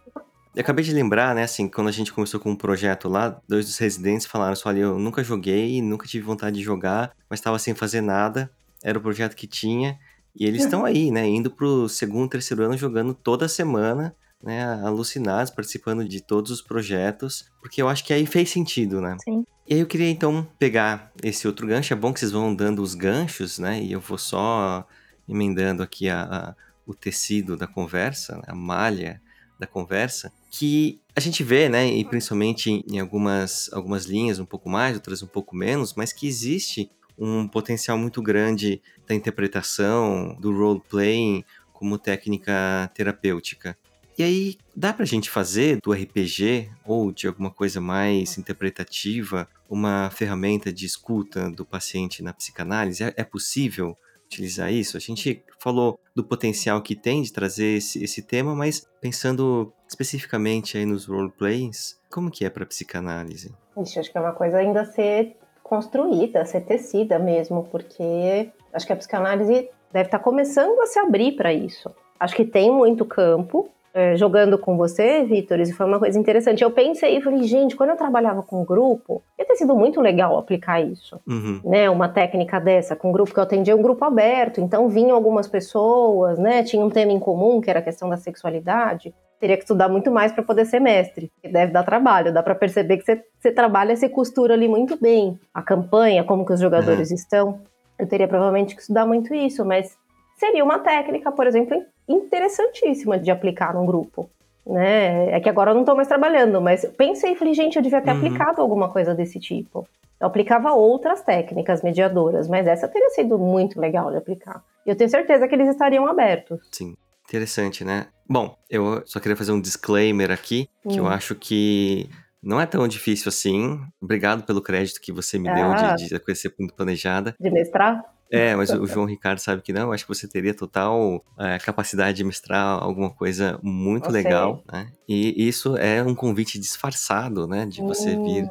Eu acabei de lembrar, né, assim, quando a gente começou com um projeto lá, dois dos residentes falaram assim, olha, eu nunca joguei, nunca tive vontade de jogar, mas estava sem fazer nada, era o projeto que tinha, e eles estão aí, né, indo pro segundo, terceiro ano, jogando toda semana, né, alucinados, participando de todos os projetos, porque eu acho que aí fez sentido, né. Sim. E aí eu queria, então, pegar esse outro gancho, é bom que vocês vão dando os ganchos, né, e eu vou só emendando aqui a- a- o tecido da conversa, né, a malha da conversa, que a gente vê, né, e principalmente em algumas, algumas linhas um pouco mais, outras um pouco menos, mas que existe um potencial muito grande da interpretação, do role-playing como técnica terapêutica. E aí, dá pra gente fazer do RPG ou de alguma coisa mais interpretativa uma ferramenta de escuta do paciente na psicanálise? É, é possível utilizar isso? A gente falou do potencial que tem de trazer esse, esse tema, mas pensando especificamente aí nos roleplays, como que é para psicanálise? Ixi, acho que é uma coisa ainda a ser construída, a ser tecida mesmo, porque acho que a psicanálise deve estar começando a se abrir para isso. Acho que tem muito campo, é, jogando com você, Vitor, isso foi uma coisa interessante. Eu pensei e falei, gente, quando eu trabalhava com grupo, ia ter sido muito legal aplicar isso. Uhum. Né, uma técnica dessa, com grupo que eu atendia um grupo aberto, então vinham algumas pessoas, né? Tinha um tema em comum, que era a questão da sexualidade. Teria que estudar muito mais para poder ser mestre. Deve dar trabalho, dá para perceber que você, você trabalha, você costura ali muito bem. A campanha, como que os jogadores uhum. estão. Eu teria provavelmente que estudar muito isso, mas seria uma técnica, por exemplo, interessantíssima de aplicar num grupo. Né? É que agora eu não estou mais trabalhando, mas pensei e falei, gente, eu devia ter uhum. aplicado alguma coisa desse tipo. Eu aplicava outras técnicas mediadoras, mas essa teria sido muito legal de aplicar. E eu tenho certeza que eles estariam abertos. Sim, interessante, né? Bom, eu só queria fazer um disclaimer aqui, que hum. eu acho que não é tão difícil assim. Obrigado pelo crédito que você me ah, deu de, ah. de conhecer planejada. De mestrar? É, mas o João Ricardo sabe que não. Eu acho que você teria total é, capacidade de mestrar alguma coisa muito legal, né? E isso é um convite disfarçado, né? De você hum. vir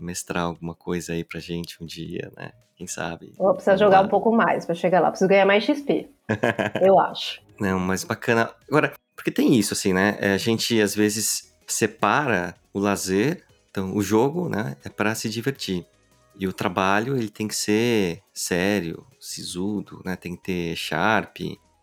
mestrar alguma coisa aí pra gente um dia, né? Quem sabe? Vou precisar jogar lá. um pouco mais pra chegar lá. Preciso ganhar mais XP. eu acho. Não, mas bacana. Agora, porque tem isso, assim, né? É, a gente às vezes separa o lazer, então o jogo, né? É para se divertir. E o trabalho, ele tem que ser sério, sisudo, né? Tem que ter sharp.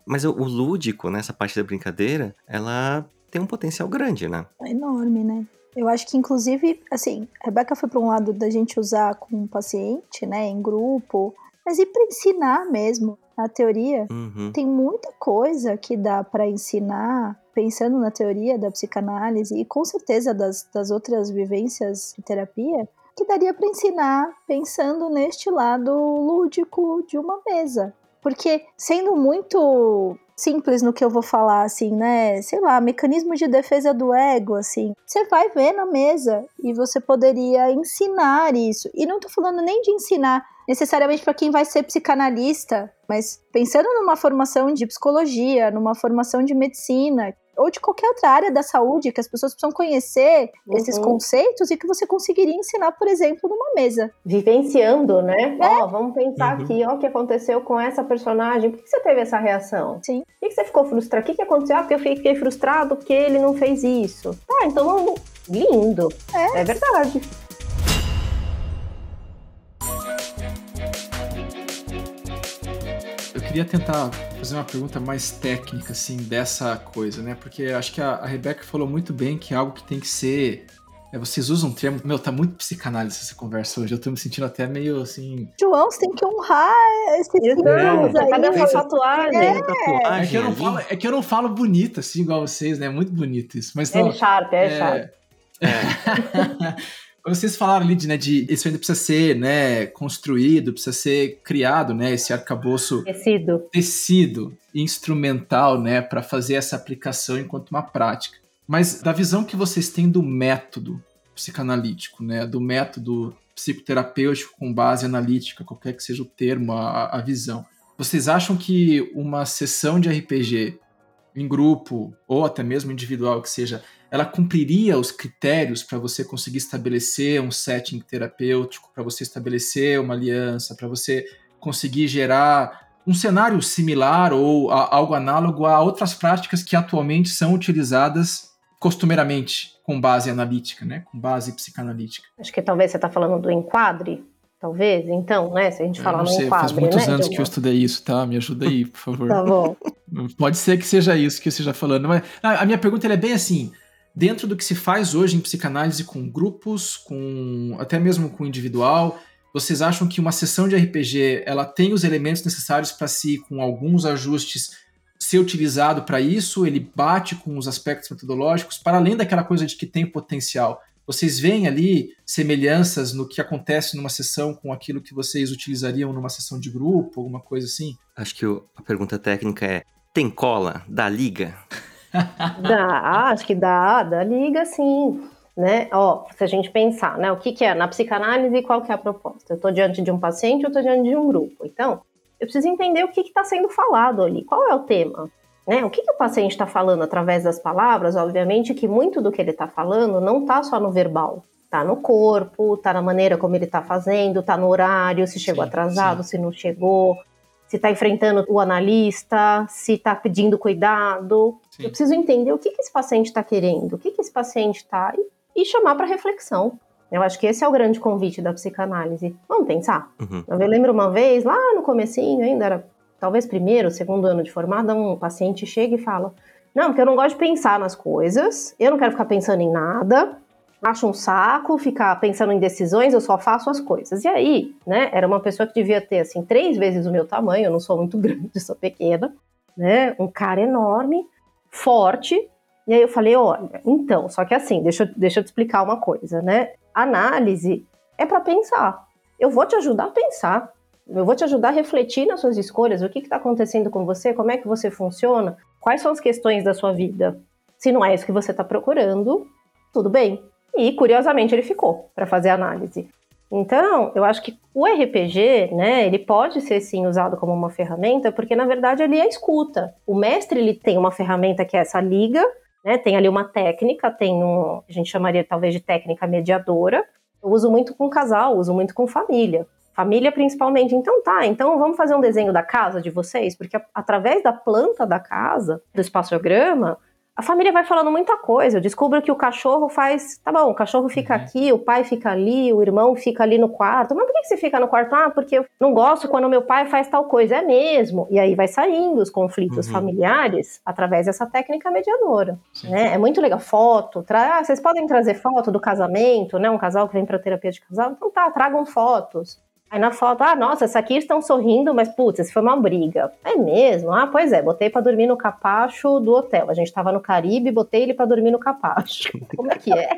Mas o, o lúdico, né? Essa parte da brincadeira, ela tem um potencial grande, né? É enorme, né? Eu acho que, inclusive, assim, a Rebeca foi para um lado da gente usar com um paciente, né, em grupo, mas e para ensinar mesmo, na teoria. Uhum. Tem muita coisa que dá para ensinar, pensando na teoria da psicanálise e com certeza das, das outras vivências de terapia, que daria para ensinar pensando neste lado lúdico de uma mesa. Porque sendo muito simples no que eu vou falar, assim, né? Sei lá, mecanismo de defesa do ego, assim. Você vai ver na mesa e você poderia ensinar isso. E não tô falando nem de ensinar necessariamente para quem vai ser psicanalista, mas pensando numa formação de psicologia, numa formação de medicina, ou de qualquer outra área da saúde, que as pessoas precisam conhecer uhum. esses conceitos e que você conseguiria ensinar, por exemplo, numa mesa. Vivenciando, né? É. Ó, vamos pensar uhum. aqui, ó, o que aconteceu com essa personagem, por que você teve essa reação? Sim. Por que você ficou frustrado? O que, que aconteceu? Ah, porque eu fiquei frustrado porque ele não fez isso. Tá, então vamos... Lindo. É, é verdade. Queria tentar fazer uma pergunta mais técnica, assim, dessa coisa, né? Porque acho que a, a Rebeca falou muito bem que é algo que tem que ser. É, vocês usam um termo. Meu, tá muito psicanálise essa conversa hoje. Eu tô me sentindo até meio assim. João, você tem que honrar esse termos aí. Cadê a sua tatuagem? É. É, que eu não falo, é que eu não falo bonito, assim, igual vocês, né? É muito bonito isso. Mas, é sharp, é, é sharp. É. Vocês falaram ali de, né, de isso ainda precisa ser né, construído, precisa ser criado, né, esse arcabouço tecido, tecido instrumental, né, para fazer essa aplicação enquanto uma prática. Mas da visão que vocês têm do método psicanalítico, né, do método psicoterapêutico com base analítica, qualquer que seja o termo, a, a visão, vocês acham que uma sessão de RPG em grupo ou até mesmo individual que seja ela cumpriria os critérios para você conseguir estabelecer um setting terapêutico, para você estabelecer uma aliança, para você conseguir gerar um cenário similar ou a, algo análogo a outras práticas que atualmente são utilizadas costumeiramente com base analítica, né, com base psicanalítica. Acho que talvez você está falando do enquadre, talvez, então, né, se a gente falar no sei, enquadre, faz muitos né, anos que eu estudei isso, tá? Me ajuda aí, por favor. tá bom. Pode ser que seja isso que você está falando, mas a minha pergunta é bem assim, dentro do que se faz hoje em psicanálise com grupos, com até mesmo com individual, vocês acham que uma sessão de RPG ela tem os elementos necessários para si, com alguns ajustes, ser utilizado para isso? Ele bate com os aspectos metodológicos, para além daquela coisa de que tem potencial. Vocês veem ali semelhanças no que acontece numa sessão com aquilo que vocês utilizariam numa sessão de grupo, alguma coisa assim? Acho que a pergunta técnica é: tem cola? Dá liga? dá, acho que dá, dá liga sim. Né? Ó, se a gente pensar, né, o que, que é na psicanálise, qual que é a proposta? Eu estou diante de um paciente, eu estou diante de um grupo. Então, eu preciso entender o que está sendo falado ali, qual é o tema. Né? O que, que o paciente está falando através das palavras? Obviamente que muito do que ele está falando não está só no verbal, está no corpo, está na maneira como ele está fazendo, está no horário, se chegou sim, atrasado, sim. se não chegou, se está enfrentando o analista, se está pedindo cuidado. Sim. Eu preciso entender o que, que esse paciente está querendo, o que, que esse paciente está e, e chamar para reflexão. Eu acho que esse é o grande convite da psicanálise. Vamos pensar? Uhum. Eu lembro uma vez, lá no comecinho, ainda era talvez primeiro, segundo ano de formada, um paciente chega e fala: Não, porque eu não gosto de pensar nas coisas, eu não quero ficar pensando em nada, acho um saco ficar pensando em decisões, eu só faço as coisas. E aí, né, era uma pessoa que devia ter, assim, três vezes o meu tamanho, eu não sou muito grande, sou pequena, né, um cara enorme, forte. E aí eu falei: Olha, então, só que assim, deixa, deixa eu te explicar uma coisa, né? Análise é para pensar. Eu vou te ajudar a pensar. Eu vou te ajudar a refletir nas suas escolhas, o que está acontecendo com você, como é que você funciona, quais são as questões da sua vida. Se não é isso que você está procurando, tudo bem. E curiosamente ele ficou para fazer análise. Então, eu acho que o RPG, né, ele pode ser sim usado como uma ferramenta, porque na verdade ele é escuta. O mestre ele tem uma ferramenta que é essa liga, né, tem ali uma técnica, tem um, a gente chamaria talvez de técnica mediadora. Eu uso muito com casal, uso muito com família. Família principalmente. Então tá, então vamos fazer um desenho da casa de vocês, porque através da planta da casa, do espaçograma, a família vai falando muita coisa. Eu descubro que o cachorro faz. Tá bom, o cachorro fica uhum. aqui, o pai fica ali, o irmão fica ali no quarto. Mas por que você fica no quarto? Ah, porque eu não gosto quando meu pai faz tal coisa. É mesmo. E aí vai saindo os conflitos uhum. familiares através dessa técnica mediadora. Né? É muito legal. Foto. Tra... Ah, vocês podem trazer foto do casamento, né? Um casal que vem para terapia de casal. Então tá, tragam fotos. Aí na foto, ah, nossa, essa aqui estão sorrindo, mas putz, isso foi uma briga. É mesmo? Ah, pois é, botei para dormir no capacho do hotel. A gente tava no Caribe, botei ele para dormir no capacho. Como é que é?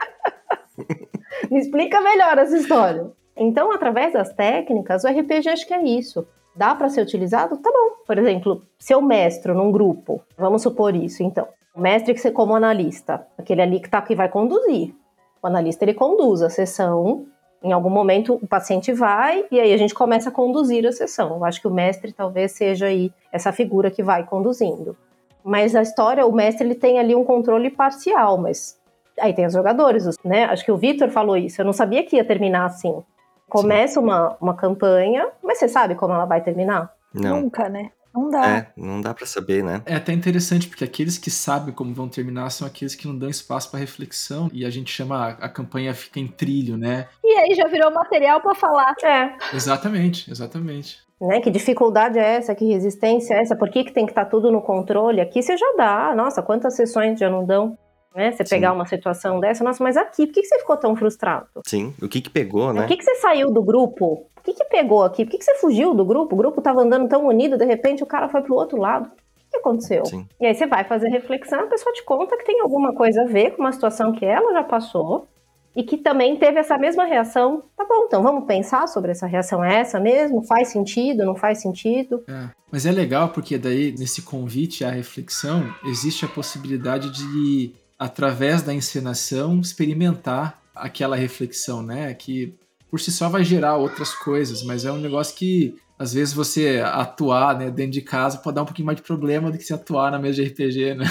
Me explica melhor essa história. Então, através das técnicas, o RPG acho que é isso. Dá para ser utilizado? Tá bom. Por exemplo, se eu mestro num grupo, vamos supor isso, então. O mestre que você como analista, aquele ali que tá que vai conduzir. O analista ele conduz a sessão em algum momento o paciente vai e aí a gente começa a conduzir a sessão. Eu acho que o mestre talvez seja aí essa figura que vai conduzindo. Mas a história, o mestre ele tem ali um controle parcial, mas aí tem os jogadores, né? Acho que o Vitor falou isso. Eu não sabia que ia terminar assim. Começa uma, uma campanha, mas você sabe como ela vai terminar? Não. Nunca, né? Não dá. É, não dá para saber, né? É até interessante, porque aqueles que sabem como vão terminar são aqueles que não dão espaço para reflexão. E a gente chama a, a, campanha fica em trilho, né? E aí já virou material para falar. É. Exatamente, exatamente. Né? Que dificuldade é essa? Que resistência é essa? Por que, que tem que estar tá tudo no controle? Aqui você já dá. Nossa, quantas sessões já não dão? Né? Você Sim. pegar uma situação dessa, nossa, mas aqui, por que, você ficou tão frustrado? Sim, o que que pegou, né? Por que, que você saiu do grupo? O que, que pegou aqui? Por que, que você fugiu do grupo? O grupo estava andando tão unido, de repente o cara foi pro outro lado. O que aconteceu? Sim. E aí você vai fazer reflexão, a pessoa te conta que tem alguma coisa a ver com uma situação que ela já passou e que também teve essa mesma reação. Tá bom, então vamos pensar sobre essa reação é essa mesmo? Faz sentido? Não faz sentido? É, mas é legal porque daí nesse convite à reflexão existe a possibilidade de através da encenação experimentar aquela reflexão, né? Que por si só vai gerar outras coisas, mas é um negócio que às vezes você atuar né, dentro de casa pode dar um pouquinho mais de problema do que se atuar na mesa de RPG, né?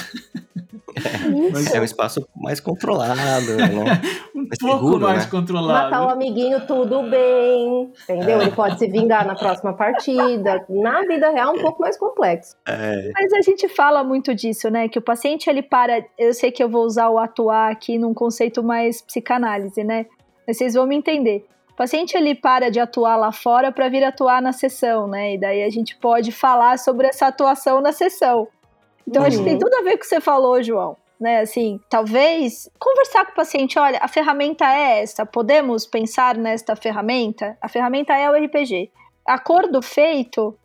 É, mas... é um espaço mais controlado, né? um mais pouco seguro, mais né? controlado. Matar o amiguinho, tudo bem, entendeu? É. Ele pode se vingar na próxima partida. Na vida real, um pouco mais complexo. É. Mas a gente fala muito disso, né? Que o paciente, ele para... Eu sei que eu vou usar o atuar aqui num conceito mais psicanálise, né? Mas vocês vão me entender. O paciente ele para de atuar lá fora para vir atuar na sessão, né? E daí a gente pode falar sobre essa atuação na sessão. Então uhum. acho que tem tudo a ver com o que você falou, João. Né, assim, talvez conversar com o paciente, olha, a ferramenta é essa, podemos pensar nesta ferramenta? A ferramenta é o RPG. Acordo feito,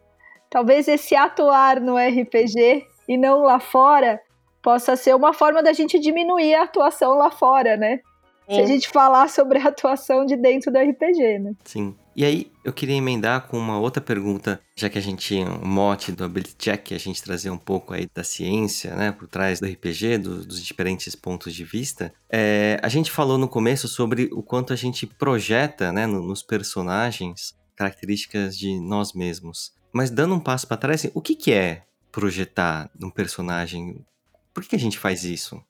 talvez esse atuar no RPG e não lá fora possa ser uma forma da gente diminuir a atuação lá fora, né? Se a gente falar sobre a atuação de dentro do RPG, né? Sim. E aí, eu queria emendar com uma outra pergunta, já que a gente tinha um mote do Ability Check, a gente trazer um pouco aí da ciência, né, por trás do RPG, do, dos diferentes pontos de vista. É, a gente falou no começo sobre o quanto a gente projeta, né, no, nos personagens características de nós mesmos. Mas dando um passo para trás, assim, o que, que é projetar um personagem? Por que, que a gente faz isso?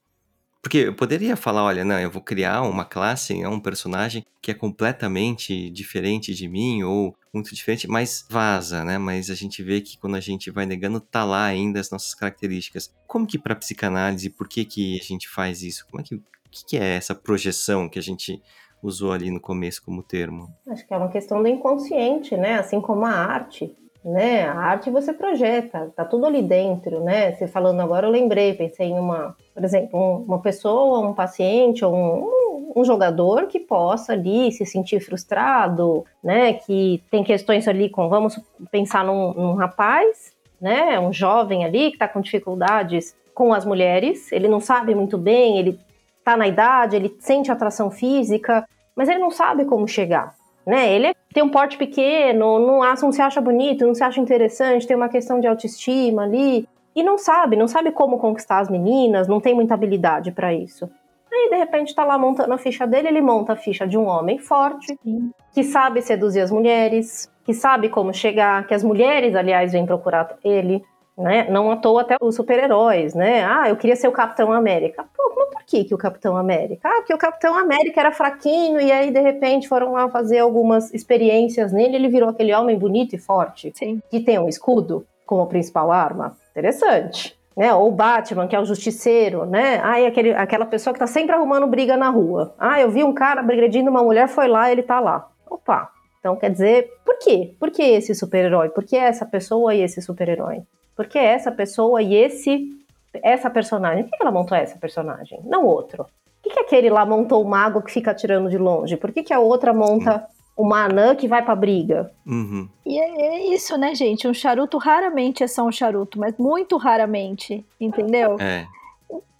Porque eu poderia falar, olha, não, eu vou criar uma classe, um personagem que é completamente diferente de mim ou muito diferente, mas vaza, né? Mas a gente vê que quando a gente vai negando, tá lá ainda as nossas características. Como que para psicanálise, por que que a gente faz isso? Como é que, que, que é essa projeção que a gente usou ali no começo como termo? Acho que é uma questão do inconsciente, né? Assim como a arte né? A arte você projeta, tá tudo ali dentro, né? Você falando agora, eu lembrei, pensei em uma, por exemplo, um, uma pessoa, um paciente ou um, um, jogador que possa ali se sentir frustrado, né? Que tem questões ali com, vamos pensar num, num rapaz, né? Um jovem ali que está com dificuldades com as mulheres, ele não sabe muito bem, ele tá na idade, ele sente atração física, mas ele não sabe como chegar né? Ele tem um porte pequeno, não, não se acha bonito, não se acha interessante, tem uma questão de autoestima ali e não sabe, não sabe como conquistar as meninas, não tem muita habilidade para isso. Aí, de repente, tá lá montando a ficha dele, ele monta a ficha de um homem forte, Sim. que sabe seduzir as mulheres, que sabe como chegar, que as mulheres, aliás, vêm procurar ele, né? Não à toa até os super-heróis, né? Ah, eu queria ser o Capitão América. Pô, mas por que, que o Capitão América? Ah, porque o Capitão América era fraquinho e aí, de repente, foram lá fazer algumas experiências nele ele virou aquele homem bonito e forte. Sim. Que tem um escudo como principal arma. Interessante. Né? Ou Batman, que é o justiceiro, né? Ah, aquele, aquela pessoa que tá sempre arrumando briga na rua. Ah, eu vi um cara agredindo uma mulher, foi lá, ele tá lá. Opa! Então, quer dizer, por quê? Por que esse super-herói? Por que essa pessoa e esse super-herói? Porque essa pessoa e esse essa personagem, por que ela montou essa personagem? Não outro. Por que, que aquele lá montou o mago que fica atirando de longe? Por que, que a outra monta uma anã que vai pra briga? Uhum. E é, é, isso, né, gente? Um charuto raramente é só um charuto, mas muito raramente, entendeu? É.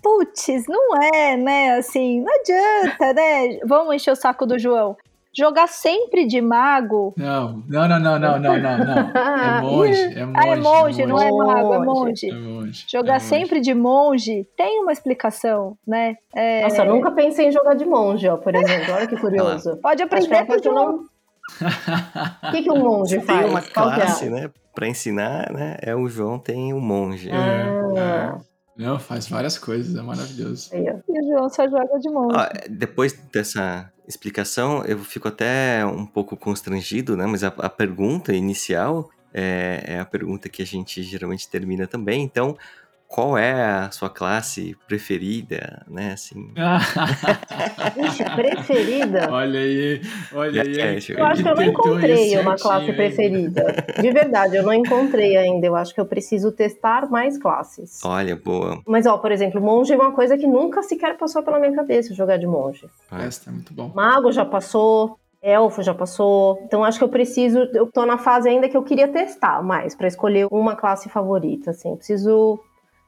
Putz, não é, né? Assim, não adianta, né? Vamos encher o saco do João jogar sempre de mago. Não, não, não, não, não, não, não, não. É monge, é monge. Ah, é monge, não é mago, é monge. É monge. Jogar é monge. sempre de monge tem uma explicação, né? É... Nossa, eu nunca pensei em jogar de monge, ó, por exemplo. Olha que curioso. Pode aprender com o não... O que, que um monge faz? Tem uma classe, é? né? Pra ensinar, né? É o João tem o monge. Ah. Não, faz várias coisas, é maravilhoso. E o João só joga de monge. Ah, depois dessa explicação, eu fico até um pouco constrangido, né? Mas a, a pergunta inicial é, é, a pergunta que a gente geralmente termina também. Então, qual é a sua classe preferida, né? Assim. Ixi, preferida? Olha aí, olha aí. É, eu acho que eu não encontrei uma classe preferida. De verdade, eu não encontrei ainda. Eu acho que eu preciso testar mais classes. Olha, boa. Mas, ó, por exemplo, monge é uma coisa que nunca sequer passou pela minha cabeça jogar de monge. Esta é muito bom. Mago já passou. Elfo já passou. Então acho que eu preciso. Eu tô na fase ainda que eu queria testar mais, para escolher uma classe favorita. Assim, preciso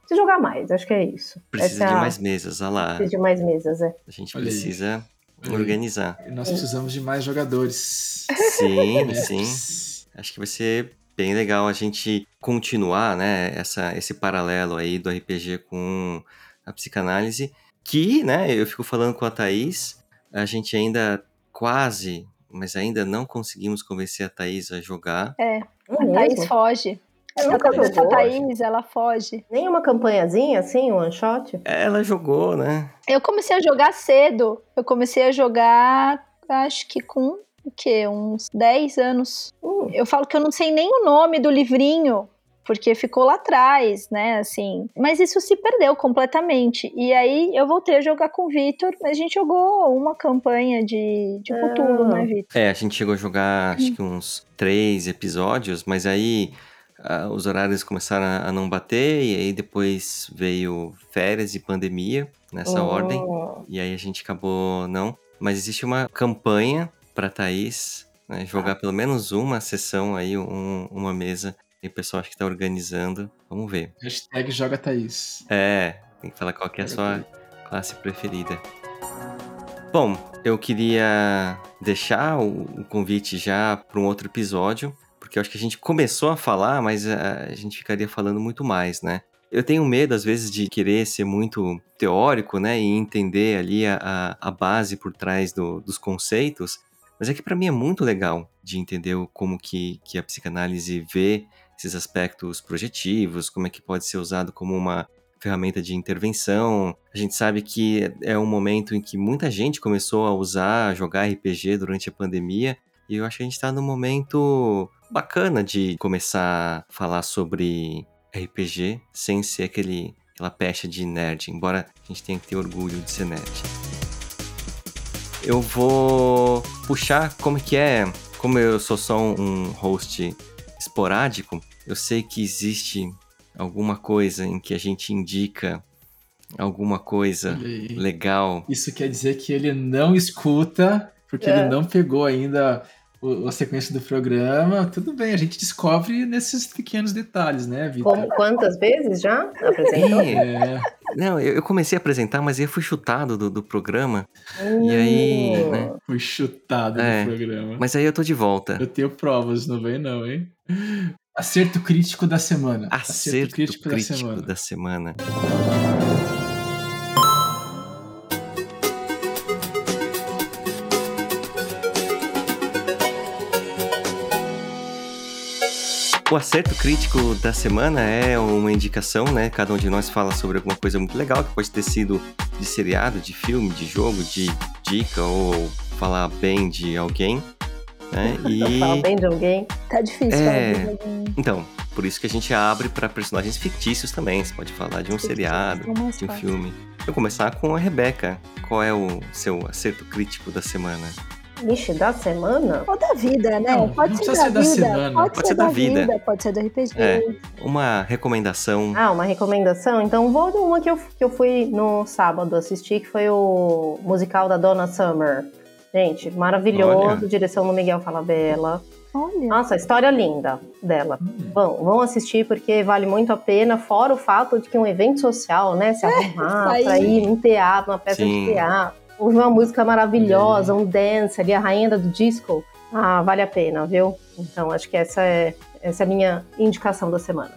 Preciso jogar mais, acho que é isso. Precisa Essa... de mais mesas, olha lá. Precisa de mais mesas, é. A gente Olha precisa aí. organizar. E nós precisamos de mais jogadores. Sim, sim. Acho que vai ser bem legal a gente continuar, né, essa, esse paralelo aí do RPG com a psicanálise, que, né, eu fico falando com a Thaís, a gente ainda quase, mas ainda não conseguimos convencer a Thaís a jogar. É, a Thaís foge. Essa, essa Thaís, ela foge. Nem uma campanhazinha assim, um one shot? Ela jogou, né? Eu comecei a jogar cedo. Eu comecei a jogar, acho que com o quê? Uns 10 anos. Hum. Eu falo que eu não sei nem o nome do livrinho, porque ficou lá atrás, né, assim. Mas isso se perdeu completamente. E aí eu voltei a jogar com o Vitor, mas a gente jogou uma campanha de, de Cthulhu, ah. né, Vitor? É, a gente chegou a jogar, acho que uns três episódios, mas aí Uh, os horários começaram a, a, não bater, e aí depois veio férias e pandemia nessa oh. ordem, e aí a gente acabou não. Mas existe uma campanha para Thaís né, jogar ah. pelo menos uma sessão aí, um, uma mesa, e o pessoal acho que tá organizando. Vamos ver. Hashtag joga Thaís. É, tem que falar qual que é a sua classe preferida. Bom, eu queria deixar o, o convite já para um outro episódio, porque acho que a gente começou a falar, mas a, a gente ficaria falando muito mais, né? Eu tenho medo, às vezes, de querer ser muito teórico, né? E entender ali a, a base por trás do, dos conceitos. Mas é que para mim é muito legal de entender como que, que a psicanálise vê esses aspectos projetivos, como é que pode ser usado como uma ferramenta de intervenção. A gente sabe que é um momento em que muita gente começou a usar, a jogar RPG durante a pandemia, e eu acho que a gente está num momento bacana de começar a falar sobre RPG sem ser aquele, aquela pecha de nerd, embora a gente tenha que ter orgulho de ser nerd. Eu vou puxar como que é, como eu sou só um host esporádico, eu sei que existe alguma coisa em que a gente indica alguma coisa legal. Isso quer dizer que ele não escuta, porque é. ele não pegou ainda a sequência do programa, tudo bem, a gente descobre nesses pequenos detalhes, né, Vitor? Como, quantas vezes já apresentou? É. Não, eu, eu, comecei a apresentar, mas eu fui chutado do, do programa. Hum. E aí. Né? Fui chutado é, do programa. Mas aí eu tô de volta. Eu tenho provas, não vem não, hein? Acerto crítico da semana. Acerto, Acerto crítico, crítico, da semana. Da semana. O acerto crítico da semana é uma indicação, né? Cada um de nós fala sobre alguma coisa muito legal, que pode ter sido de seriado, de filme, de jogo, de dica ou falar bem de alguém. Né? E... falar bem de alguém. Tá difícil é... falar de alguém. Então, por isso que a gente abre para personagens fictícios também. Você pode falar de um seriado, de um filme. Eu vou começar com a Rebeca. Qual é o seu acerto crítico da semana? Ixi, da semana? Ou da vida, né? Não, pode não ser, ser da, vida. Semana. Pode, pode ser, da, da vida. vida. Pode ser do RPG. É, uma recomendação. Ah, uma recomendação? Então vou de uma que eu, que eu fui no sábado assistir, que foi o musical da Donna Summer. Gente, maravilhoso. Olha. Direção do Miguel Falabella. Olha. Nossa, história linda dela. Hum. Vão, vão assistir porque vale muito a pena, fora o fato de que é um evento social, né? Se é, arrumar é, pra ir num teatro, uma peça Sim. de teatro Houve uma música maravilhosa, um dance ali, a rainha do disco. Ah, vale a pena, viu? Então acho que essa é, essa é a minha indicação da semana.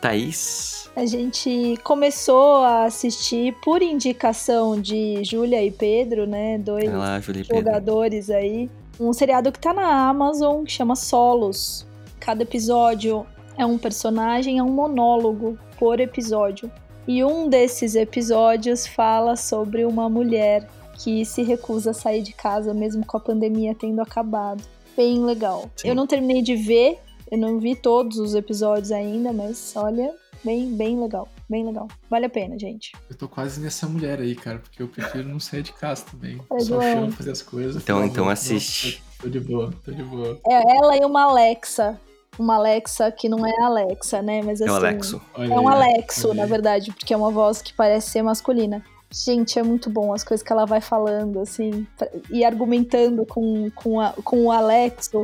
Thaís? A gente começou a assistir por indicação de Júlia e Pedro, né? Dois Olá, jogadores aí. Um seriado que tá na Amazon que chama Solos. Cada episódio é um personagem, é um monólogo por episódio. E um desses episódios fala sobre uma mulher que se recusa a sair de casa mesmo com a pandemia tendo acabado. Bem legal. Sim. Eu não terminei de ver, eu não vi todos os episódios ainda, mas olha, bem, bem legal. Bem legal. Vale a pena, gente. Eu tô quase nessa mulher aí, cara, porque eu prefiro não sair de casa também. É Só chamo fazer as coisas. Então, então assiste. Tô, tô de boa, tô de boa. É ela e uma Alexa uma Alexa que não é Alexa, né? Mas assim. É um Alexo. É um Alexo, na verdade, porque é uma voz que parece ser masculina. Gente, é muito bom as coisas que ela vai falando, assim, e argumentando com, com, a, com o Alexo.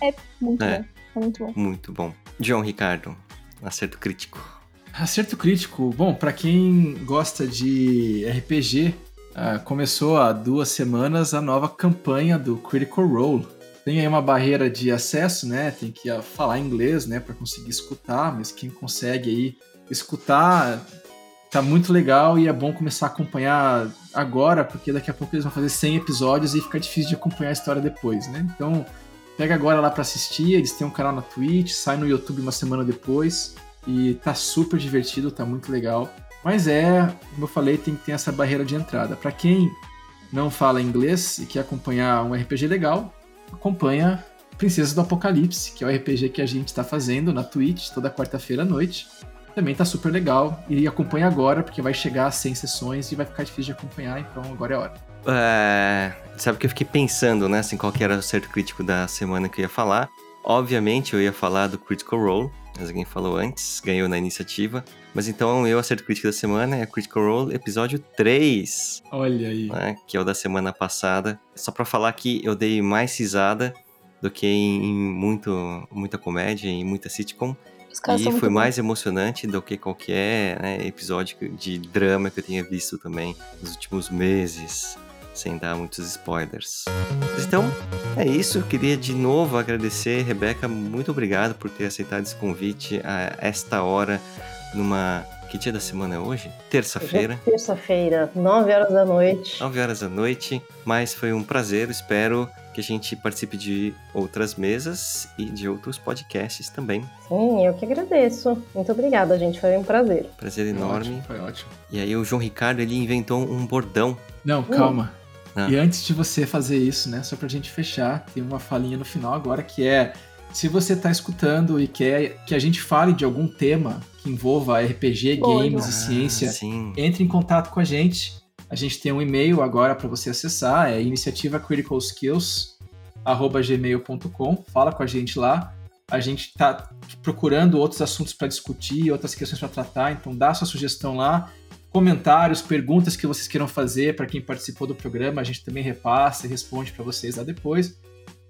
É muito é. bom. É muito bom. Muito bom. João Ricardo, acerto crítico. Acerto crítico. Bom, para quem gosta de RPG, uh, ah, começou há duas semanas a nova campanha do Critical Role. Tem aí uma barreira de acesso, né? Tem que uh, falar inglês, né, para conseguir escutar, mas quem consegue aí escutar tá muito legal e é bom começar a acompanhar agora, porque daqui a pouco eles vão fazer 100 episódios e fica difícil de acompanhar a história depois, né? Então, pega agora lá para assistir, eles têm um canal na Twitch, sai no YouTube uma semana depois e tá super divertido, tá muito legal. Mas é, como eu falei, tem que ter essa barreira de entrada. Para quem não fala inglês e quer acompanhar um RPG legal, acompanha Princesas do Apocalipse, que é o RPG que a gente está fazendo na Twitch toda quarta-feira à noite também tá super legal. E acompanha agora, porque vai chegar a 100 sessões e vai ficar difícil de acompanhar, então agora é a hora. É, sabe que eu fiquei pensando, né, assim, qual que era o certo crítico da semana que eu ia falar. Obviamente eu ia falar do Critical Role, mas alguém falou antes, ganhou na iniciativa. Mas então eu acerto crítico da semana é Critical Role episódio 3. Olha aí. Né, que é o da semana passada. Só para falar que eu dei mais risada do que em, em muito, muita comédia, em muita sitcom e foi mais emocionante do que qualquer né, episódio de drama que eu tenha visto também nos últimos meses. sem dar muitos spoilers. Então, é isso. Eu queria de novo agradecer, Rebeca. Muito obrigado por ter aceitado esse convite a esta hora, numa. Que dia da semana é hoje? Terça-feira. Terça-feira, 9 horas da noite. 9 horas da noite. Mas foi um prazer. Espero que a gente participe de outras mesas e de outros podcasts também. Sim, eu que agradeço. Muito obrigada, gente. Foi um prazer. Prazer enorme. Ótimo, foi ótimo. E aí o João Ricardo ele inventou um bordão. Não, calma. Ah. E antes de você fazer isso, né, só pra gente fechar, tem uma falinha no final agora que é se você tá escutando e quer que a gente fale de algum tema que envolva RPG, Boa, games Ah, e ciência, sim. entre em contato com a gente. A gente tem um e-mail agora para você acessar, é iniciativacriticalskills@gmail.com. Fala com a gente lá. A gente tá procurando outros assuntos para discutir, outras questões para tratar, então dá sua sugestão lá. Comentários, perguntas que vocês queiram fazer para quem participou do programa, a gente também repassa e responde para vocês lá depois.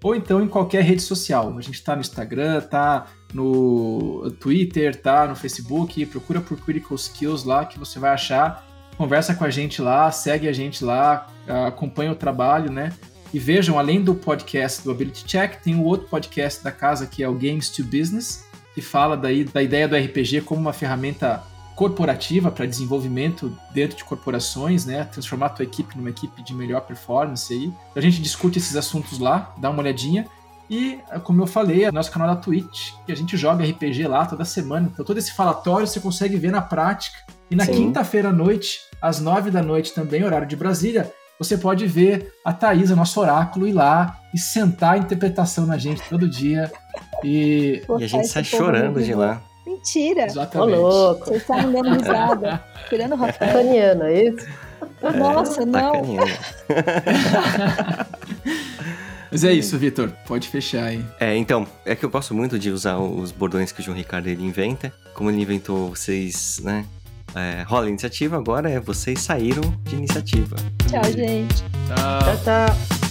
Ou então em qualquer rede social. A gente está no Instagram, tá no Twitter, tá no Facebook. Procura por Critical Skills lá que você vai achar. Conversa com a gente lá, segue a gente lá, acompanha o trabalho, né? E vejam, além do podcast do Ability Check, tem o outro podcast da casa que é o Games to Business, que fala daí da ideia do RPG como uma ferramenta corporativa para desenvolvimento dentro de corporações, né? Transformar a tua equipe numa equipe de melhor performance aí. A gente discute esses assuntos lá, dá uma olhadinha. E, como eu falei, é nosso canal da Twitch, que a gente joga RPG lá toda semana. Então todo esse falatório você consegue ver na prática. E na quinta-feira à noite, às nove da noite também, horário de Brasília, você pode ver a Thaís, o nosso oráculo, ir lá e sentar a interpretação na gente todo dia. E. E a gente sai chorando de lá. Mentira! Ô, Exatamente. louco. Vocês estão me dando risada. Tirando o Rafael. Taniana, é isso? Nossa, não. Sacaninha. Mas é isso, Vitor. Pode fechar aí. É, então, é que eu gosto muito de usar os bordões que o João Ricardo ele inventa. Como ele inventou, vocês, né? É, rola a iniciativa, agora é vocês saíram de iniciativa. Tchau, gente. Tchau. Tchau, tchau.